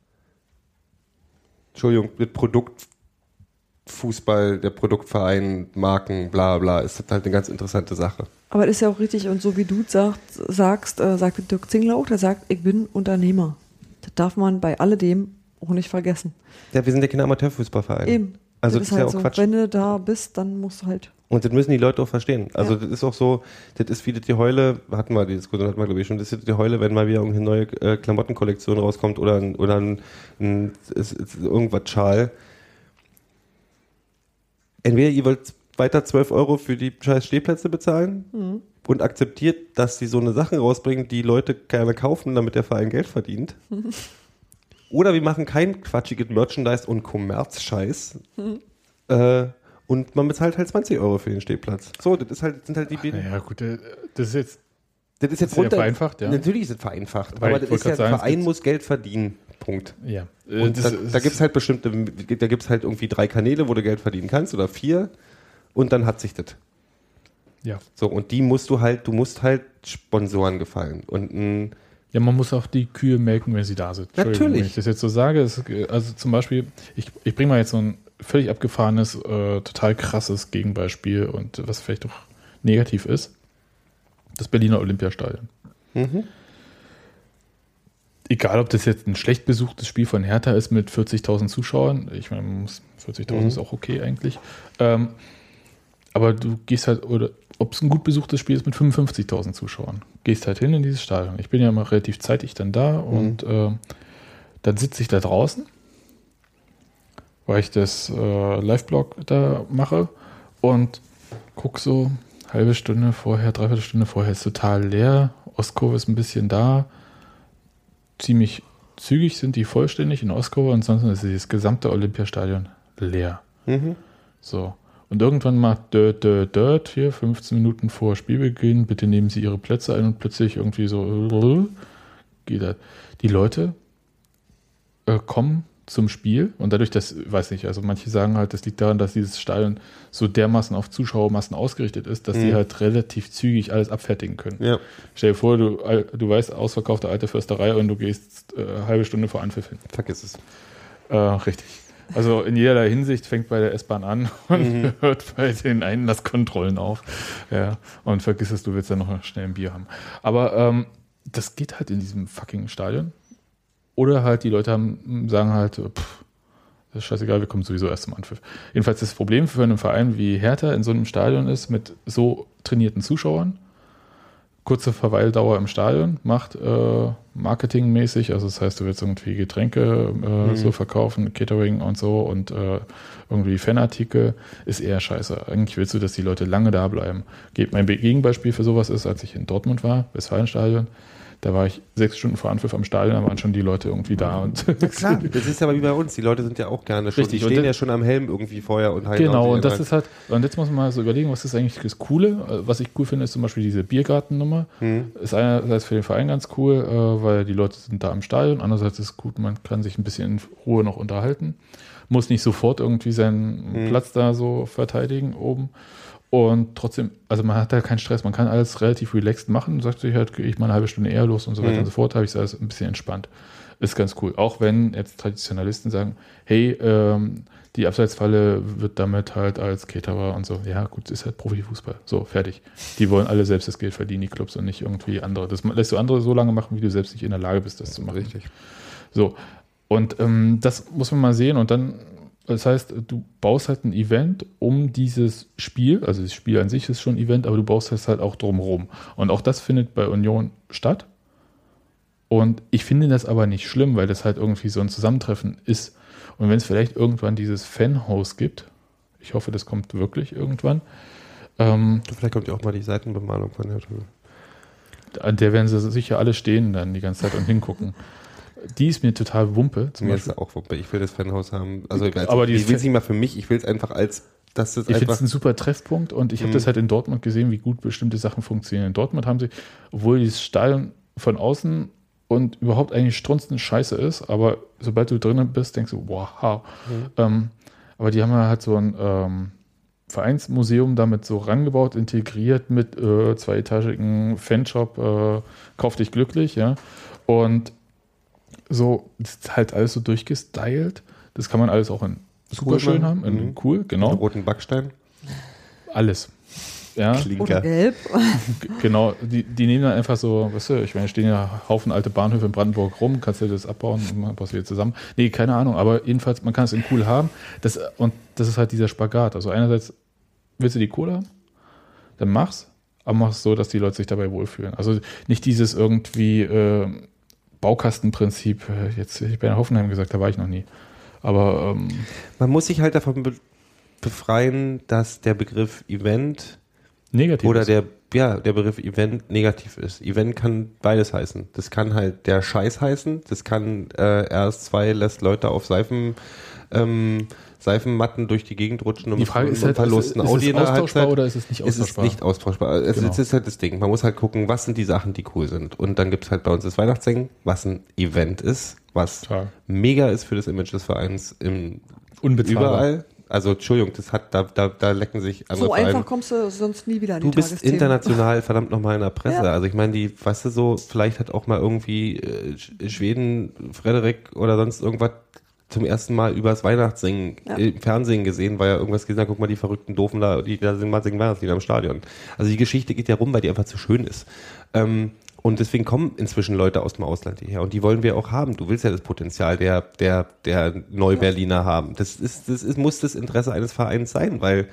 Entschuldigung, mit Produktfußball, der Produktverein, Marken, bla bla, ist das halt eine ganz interessante Sache. Aber das ist ja auch richtig. Und so wie du sagt, sagst, äh, sagt Dirk Zingler auch, der sagt, ich bin Unternehmer. Das darf man bei alledem auch nicht vergessen. Ja, wir sind ja kein Amateurfußballverein. Eben. Also das, ist ja halt auch so. Quatsch. Wenn du da bist, dann musst du halt. Und das müssen die Leute auch verstehen. Also Ja. das ist auch so, das ist wie das die Heule, hatten wir die Diskussion, hatten wir glaube ich schon, das ist die Heule, wenn mal wieder irgendeine neue äh, Klamottenkollektion rauskommt oder ein, oder ein, ein ist, ist irgendwas Schal. Entweder ihr wollt weiter 12 Euro für die scheiß Stehplätze bezahlen Mhm. und akzeptiert, dass sie so eine Sachen rausbringen, die Leute gerne kaufen, damit der Verein Geld verdient. Oder wir machen kein quatschiges Merchandise und Kommerzscheiß. Äh, und man bezahlt halt 20 Euro für den Stehplatz. So, das ist halt, sind halt die Bieten. Naja, gut, äh, das ist jetzt Das ist jetzt Ist ja runter. vereinfacht, ja. Natürlich ist es vereinfacht. Weil aber das ist ja, sagen, Verein muss Geld verdienen. Punkt. ja. Äh, Und das da, da gibt es halt bestimmte, da gibt es halt irgendwie drei Kanäle, wo du Geld verdienen kannst oder vier. Und dann hat sich das. ja. So, und die musst du halt, du musst halt Sponsoren gefallen. Und ein, Ja, man muss auch die Kühe melken, wenn sie da sind. Natürlich. Wenn ich das jetzt so sage, ist, also zum Beispiel, ich, ich bringe mal jetzt so ein völlig abgefahrenes, äh, total krasses Gegenbeispiel und was vielleicht auch negativ ist. Das Berliner Olympiastadion. Mhm. Egal, ob das jetzt ein schlecht besuchtes Spiel von Hertha ist mit 40.000 Zuschauern. Ich meine, man muss- 40.000 Mhm. ist auch okay eigentlich. Ähm, aber du gehst halt, oder ob es ein gut besuchtes Spiel ist mit 55.000 Zuschauern, gehst halt hin in dieses Stadion. Ich bin ja immer relativ zeitig dann da und äh, dann sitze ich da draußen, weil ich das äh, Live-Blog da mache und guck so, halbe Stunde vorher, dreiviertel Stunde vorher ist total leer, Ostkurve ist ein bisschen da, ziemlich zügig sind die vollständig in Ostkurve, ansonsten ist dieses gesamte Olympiastadion leer. Mhm. So. Und irgendwann macht Dirt, Dirt, Dirt hier, 15 Minuten vor Spielbeginn, bitte nehmen Sie Ihre Plätze ein und plötzlich irgendwie so geht das. Die Leute äh, kommen zum Spiel und dadurch, dass, weiß nicht, also manche sagen halt, das liegt daran, dass dieses Stadion so dermaßen auf Zuschauermassen ausgerichtet ist, dass sie Mhm. halt relativ zügig alles abfertigen können. Ja. Stell dir vor, du, du weißt, ausverkaufte alte Försterei und du gehst äh, eine halbe Stunde vor Anpfiff hin. Vergiss es. Äh, richtig. Also in jederlei Hinsicht fängt bei der S-Bahn an und Mhm. hört bei den Einlasskontrollen auf. Ja, und vergiss es, du willst dann noch schnell ein Bier haben. Aber ähm, das geht halt in diesem fucking Stadion. Oder halt die Leute haben, sagen halt, pff, das ist scheißegal, wir kommen sowieso erst zum Anpfiff. Jedenfalls das Problem für einen Verein wie Hertha in so einem Stadion ist, mit so trainierten Zuschauern, kurze Verweildauer im Stadion, macht äh, marketingmäßig, also das heißt, du willst irgendwie Getränke äh, so verkaufen, Catering und so und äh, irgendwie Fanartikel, ist eher scheiße. Eigentlich willst du, dass die Leute lange da bleiben. Mein Be- Gegenbeispiel für sowas ist, als ich in Dortmund war, Westfalenstadion, da war ich sechs Stunden vor Anpfiff am Stadion, da waren schon die Leute irgendwie da und Klar, das ist aber wie bei uns. Die Leute sind ja auch gerne schon. Richtig, stehen ja schon am Helm irgendwie vorher und halten Genau, und das ist halt, und jetzt muss man mal so überlegen, was ist eigentlich das Coole? Äh, Was ich cool finde, ist zum Beispiel diese Biergartennummer. Hm. Ist einerseits für den Verein ganz cool, äh, weil die Leute sind da im Stadion, andererseits ist es gut, man kann sich ein bisschen in Ruhe noch unterhalten, muss nicht sofort irgendwie seinen Hm. Platz da so verteidigen oben. Und trotzdem, also man hat da keinen Stress, man kann alles relativ relaxed machen, sagt sich halt, gehe ich mal eine halbe Stunde eher los und so weiter Mhm. und so fort, habe ich es alles ein bisschen entspannt. Ist ganz cool. Auch wenn jetzt Traditionalisten sagen, hey, ähm, die Abseitsfalle wird damit halt als Caterer und so. Ja, gut, ist halt Profifußball. So, fertig. Die wollen alle selbst das Geld verdienen, die Clubs und nicht irgendwie andere. Das lässt du andere so lange machen, wie du selbst nicht in der Lage bist, das zu machen. Richtig. So. Und ähm, das muss man mal sehen. Und dann, das heißt, du baust halt ein Event um dieses Spiel. Also das Spiel an sich ist schon ein Event, aber du baust es halt auch drumherum. Und auch das findet bei Union statt. Und ich finde das aber nicht schlimm, weil das halt irgendwie so ein Zusammentreffen ist. Und wenn es vielleicht irgendwann dieses Fanhaus gibt, ich hoffe, das kommt wirklich irgendwann, ähm, Vielleicht kommt ja auch mal die Seitenbemalung von der Tür. an der werden sie sicher alle stehen dann die ganze Zeit und hingucken. Die ist mir total Wumpe. Zum Mir Beispiel. ist auch, Wumpe. ich will das Fanhaus haben. Also, als, Aber ich will ist- es nicht mal für mich, ich will es einfach als, das Ich finde es ein super Treffpunkt und ich habe Mhm. das halt in Dortmund gesehen, wie gut bestimmte Sachen funktionieren. In Dortmund haben sie, obwohl dieses Stadion von außen und überhaupt eigentlich strunzende Scheiße ist, aber sobald du drinnen bist, denkst du, wow. Ähm, aber die haben ja halt so ein ähm, Vereinsmuseum damit so rangebaut, integriert mit äh, zweietagigen Fanshop, äh, kauf dich glücklich, ja. Und so, das ist halt alles so durchgestylt. Das kann man alles auch in super Cool, schön haben, in Mhm. cool, genau. roten Backstein. Alles. Ja, Oder Klinker. gelb. g- genau. Die, die nehmen dann einfach so, weißt du, ich meine, stehen ja Haufen alte Bahnhöfe in Brandenburg rum, kannst du das abbauen und man passt wieder zusammen. Nee, keine Ahnung, aber jedenfalls, man kann es in cool haben. Das, und das ist halt dieser Spagat. Also einerseits willst du die Kohle haben, dann mach's, aber mach's so, dass die Leute sich dabei wohlfühlen. Also nicht dieses irgendwie äh, Baukastenprinzip, äh, jetzt, ich bin in Hoffenheim gesagt, da war ich noch nie. Aber ähm, Man muss sich halt davon be befreien, dass der Begriff Event negativ oder ist. der, ja, der Begriff Event negativ ist. Event kann beides heißen. Das kann halt der Scheiß heißen. Das kann äh, RS2 lässt Leute auf Seifen, ähm, Seifenmatten durch die Gegend rutschen und Die Frage ist halt, ist, verlusten ist Audi es austauschbar Halbzeit. oder ist es nicht Es ist austauschbar? nicht austauschbar. Es Genau. ist, ist halt das Ding. Man muss halt gucken, was sind die Sachen, die cool sind. Und dann gibt es halt bei uns das Weihnachtssingen, was ein Event ist, was Total. mega ist für das Image des Vereins im Unbezahlbar. überall. Also Entschuldigung, das hat da, da, da lecken sich andere So Vereine. einfach kommst du sonst nie wieder an die Du bist international verdammt nochmal in der Presse. Ja. Also ich meine, die, weißt du so, vielleicht hat auch mal irgendwie äh, Sch- Schweden, Frederik oder sonst irgendwas zum ersten Mal übers Weihnachtssingen Ja. im Fernsehen gesehen, weil er irgendwas gesehen hat, guck mal, die verrückten Doofen da, die da singen mal singen Weihnachtslieder im Stadion. Also die Geschichte geht ja rum, weil die einfach zu schön ist. Ähm, und deswegen kommen inzwischen Leute aus dem Ausland hierher und die wollen wir auch haben. Du willst ja das Potenzial der, der, der Neuberliner haben. Das ist, das ist, muss das Interesse eines Vereins sein, weil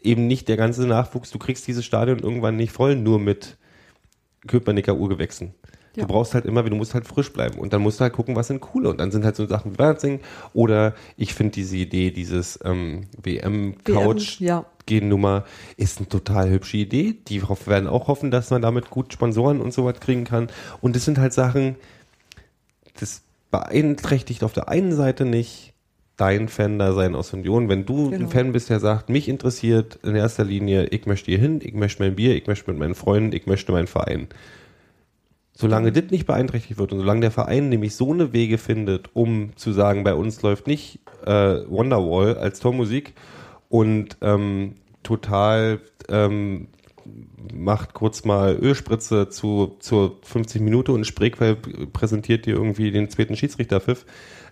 eben nicht der ganze Nachwuchs, du kriegst dieses Stadion irgendwann nicht voll nur mit Köpenicker Urgewächsen. Ja. Du brauchst halt immer, du musst halt frisch bleiben und dann musst du halt gucken, was sind coole und dann sind halt so Sachen wie Weihnachtssingen oder ich finde diese Idee, dieses ähm, WM-Couch WM, ja. Gennummer ist eine total hübsche Idee. Die werden auch hoffen, dass man damit gut Sponsoren und so was kriegen kann. Und das sind halt Sachen, das beeinträchtigt auf der einen Seite nicht dein Fan da sein aus Union. Wenn du Genau. ein Fan bist, der sagt, mich interessiert in erster Linie, ich möchte hier hin, ich möchte mein Bier, ich möchte mit meinen Freunden, ich möchte meinen Verein. Solange das nicht beeinträchtigt wird und solange der Verein nämlich so eine Wege findet, um zu sagen, bei uns läuft nicht äh, Wonderwall als Tormusik und ähm, total ähm, macht kurz mal Ölspritze zu, zur 50 Minute und Spreequell präsentiert dir irgendwie den zweiten Schiedsrichterpfiff.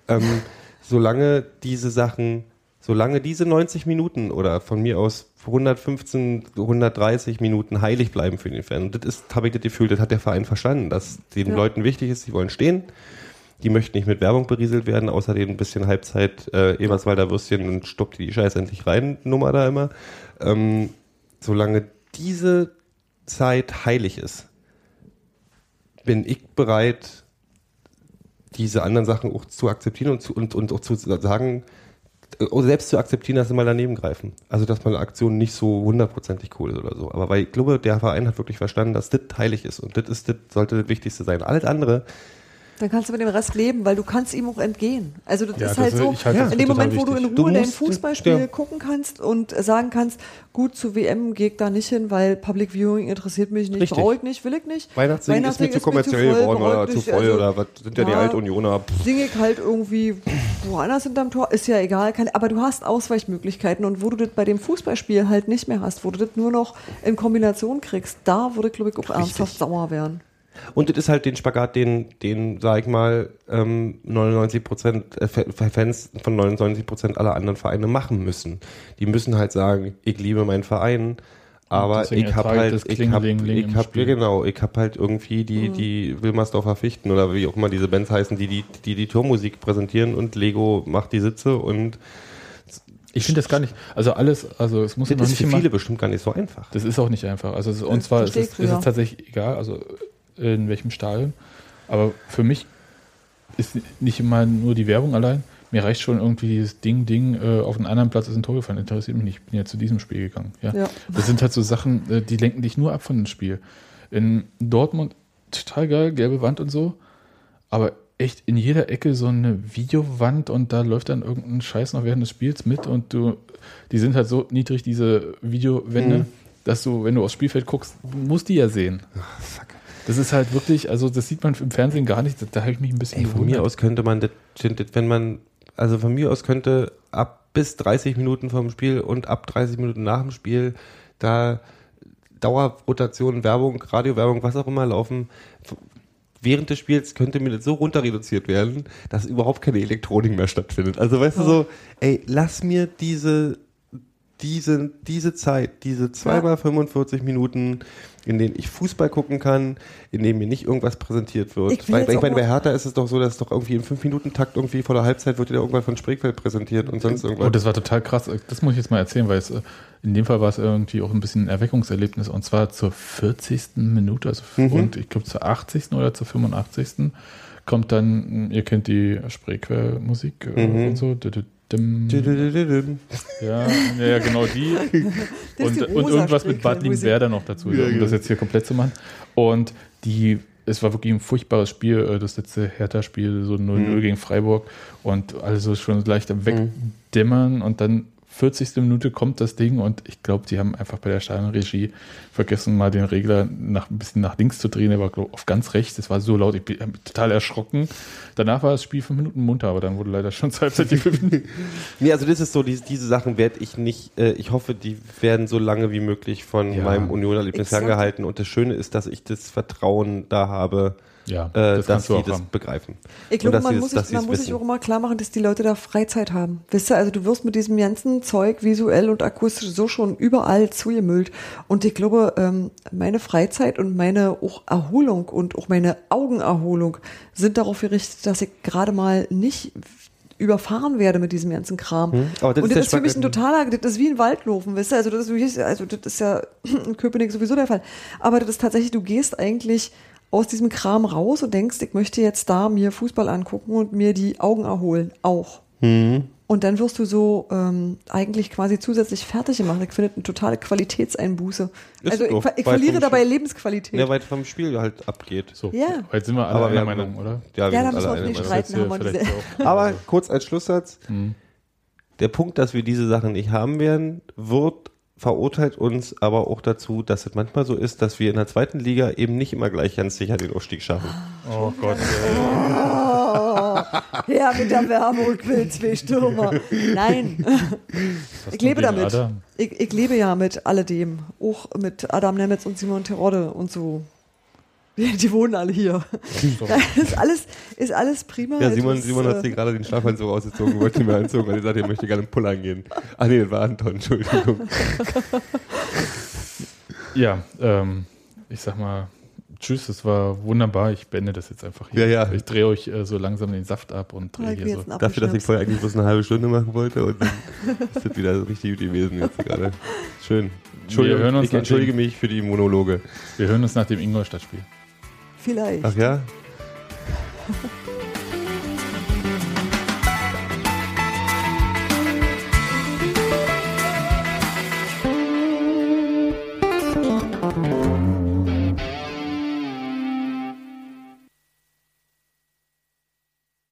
Ähm, solange diese Sachen, solange diese 90 Minuten oder von mir aus 115, 130 Minuten heilig bleiben für den Fan. Und das ist, habe ich das Gefühl, das hat der Verein verstanden, dass den Ja. Leuten wichtig ist, sie wollen stehen. Die möchten nicht mit Werbung berieselt werden, außerdem ein bisschen Halbzeit äh, Eberswalder Würstchen und stoppt die Scheiße endlich rein, Nummer da immer. Ähm, solange diese Zeit heilig ist, bin ich bereit, diese anderen Sachen auch zu akzeptieren und, zu, und, und auch zu sagen, äh, selbst zu akzeptieren, dass sie mal daneben greifen. Also, dass meine Aktion nicht so hundertprozentig cool ist oder so. Aber weil ich glaube, der Verein hat wirklich verstanden, dass das heilig ist und das sollte das Wichtigste sein. Alles andere, Dann kannst du mit dem Rest leben, weil du kannst ihm auch entgehen. Also das Ja, ist das halt ist- so, ich halte das in dem Moment, wo du in. Ruhe Du dein Fußballspiel ja. gucken kannst und sagen kannst, gut, zu WM gehe ich da nicht hin, weil Public Viewing interessiert mich nicht, brauche ich nicht, will ich nicht. Weihnachtssingen ist mir Weihnachtssingen zu kommerziell voll, geworden oder ich zu voll Also, oder was sind ja die ja. Altunioner? Singe ich halt irgendwie woanders hinterm Tor, ist ja egal. Keine, aber du hast Ausweichmöglichkeiten und wo du das bei dem Fußballspiel halt nicht mehr hast, wo du das nur noch in Kombination kriegst, da würde, glaube ich, auch ernsthaft sauer werden. Und das ist halt den Spagat, den, den sag ich mal, ähm, 99 Prozent äh, Fa- Fans von 99 Prozent aller anderen Vereine machen müssen. Die müssen halt sagen, ich liebe meinen Verein, aber deswegen ich habe halt, ich habe, ich im habe, Spiel. ja genau, ich habe halt irgendwie die, die Wilmersdorfer Fichten oder wie auch immer diese Bands heißen, die die, die die Tourmusik präsentieren und Lego macht die Sitze und Ich finde das gar nicht, also alles, also es muss ja das noch ist nicht für immer, viele bestimmt gar nicht so einfach. das ist auch nicht einfach. Also es, und zwar ist es, ist ja. es tatsächlich egal, also in welchem Stadion. Aber für mich ist nicht immer nur die Werbung allein. Mir reicht schon irgendwie dieses Ding, Ding, äh, auf einem anderen Platz ist ein Tor gefallen. Interessiert mich nicht. Ich bin ja zu diesem Spiel gegangen. Ja. Ja. Das sind halt so Sachen, äh, die lenken dich nur ab von dem Spiel. In Dortmund total geil, gelbe Wand und so. Aber echt in jeder Ecke so eine Videowand und da läuft dann irgendein Scheiß noch während des Spiels mit und du, die sind halt so niedrig, diese Videowände, Mhm. dass du, wenn du aufs Spielfeld guckst, musst die ja sehen. Das ist halt wirklich, also das sieht man im Fernsehen gar nicht. Da, da habe ich mich ein bisschen Ey, von mir aus könnte man, das, wenn man, also von mir aus könnte ab bis 30 Minuten vom Spiel und ab 30 Minuten nach dem Spiel da Dauerrotation, Werbung, Radiowerbung, was auch immer laufen. Während des Spiels könnte mir das so runter reduziert werden, dass überhaupt keine Elektronik mehr stattfindet. Also weißt du so, ey, lass mir diese diese, diese Zeit, diese zweimal 45 Minuten, in denen ich Fußball gucken kann, in denen mir nicht irgendwas präsentiert wird. Ich Weil, ich auch meine, bei Hertha ist es doch so, dass doch irgendwie im 5-Minuten-Takt irgendwie vor der Halbzeit wird dir irgendwas von Spreefeld präsentiert und sonst irgendwas. Oh, das war total krass. Das muss ich jetzt mal erzählen, weil es, äh, in dem Fall war es irgendwie auch ein bisschen ein Erweckungserlebnis und zwar zur 40. Minute, also Mhm. und ich glaube zur 80. oder zur 85. kommt dann, ihr kennt die Spreequell-Musik äh, Mhm. und so. Dim. Ja, ja, ja, genau die. Und, die und irgendwas mit Bad Spreequell-Musik. Werder noch dazu, Ja, um genau. das jetzt hier komplett zu machen. Und die, es war wirklich ein furchtbares Spiel, äh, das letzte Hertha-Spiel, so 0-0 Mhm. gegen Freiburg und alles so schon leicht am Wegdämmern und dann 40. Minute kommt das Ding und ich glaube, die haben einfach bei der Stadionregie vergessen, mal den Regler nach, ein bisschen nach links zu drehen. Der war glaub, auf ganz rechts. Das war so laut, ich bin total erschrocken. Danach war das Spiel fünf Minuten munter, aber dann wurde leider schon Halbzeit gepfiffen. Nee, also das ist so, diese, diese Sachen werde ich nicht, äh, ich hoffe, die werden so lange wie möglich von Ja. meinem Union-Erlebnis ferngehalten. Und das Schöne ist, dass ich das Vertrauen da habe, Ja, äh, das dass kannst du sie auch das haben. begreifen. Ich glaube, dass man, muss, dass sie man es muss sich auch immer klar machen, dass die Leute da Freizeit haben. Wisst ihr, also du wirst mit diesem ganzen Zeug visuell und akustisch so schon überall zugemüllt. Und ich glaube, ähm, meine Freizeit und meine auch Erholung und auch meine Augenerholung sind darauf gerichtet, dass ich gerade mal nicht überfahren werde mit diesem ganzen Kram. Hm, aber das und ist das ist für mich ein totaler, das ist wie ein Waldlaufen, wisst ihr, also das ist, wirklich- also das ist ja in Köpenick sowieso der Fall. Aber das ist tatsächlich, du gehst eigentlich aus diesem Kram raus und denkst, ich möchte jetzt da mir Fußball angucken und mir die Augen erholen, auch. Mhm. Und dann wirst du so ähm, eigentlich quasi zusätzlich fertig gemacht. Ich finde eine totale Qualitätseinbuße. Ist also ich, ich verliere dabei Spiel- Lebensqualität. Ja, weil vom Spiel halt abgeht. So, Ja. heute sind wir alle Aber einer Meinung, oder? Ja, wir Ja, da müssen wir uns nicht streiten. haben wir vielleicht diese- auch- Aber kurz als Schlusssatz, Hm. der Punkt, dass wir diese Sachen nicht haben werden, wird verurteilt uns aber auch dazu, dass es manchmal so ist, dass wir in der zweiten Liga eben nicht immer gleich ganz sicher den Aufstieg schaffen. Oh Gott. ey. Oh, ja, mit der Werbung will zwei Stürmer. Nein. Ich lebe damit. Ich, ich lebe ja mit alledem. Auch mit Adam Nemetz und Simon Terodde und so. Die, wohnen alle hier. ist, alles, ist alles prima. Ja, Simon, Es ist, Simon hat äh, sich gerade den Schlafanzug ausgezogen, wollte ihn mehr anzogen, weil er sagte, er möchte gerne pullern gehen. Ah nee, das war Anton, Entschuldigung. Ja, ähm, ich sag mal, tschüss, es war wunderbar. Ich beende das jetzt einfach hier. Ja, ja. Ich drehe euch äh, so langsam den Saft ab und drehe hier jetzt so. Dafür, dass ich vorher eigentlich bloß eine halbe Stunde machen wollte und dann ist das wieder richtig gut gewesen jetzt gerade. Schön. Entschuldigung, hören uns ich entschuldige mich für die Monologe. Wir hören uns nach dem Ingolstadt-Spiel. Vielleicht. Ach ja?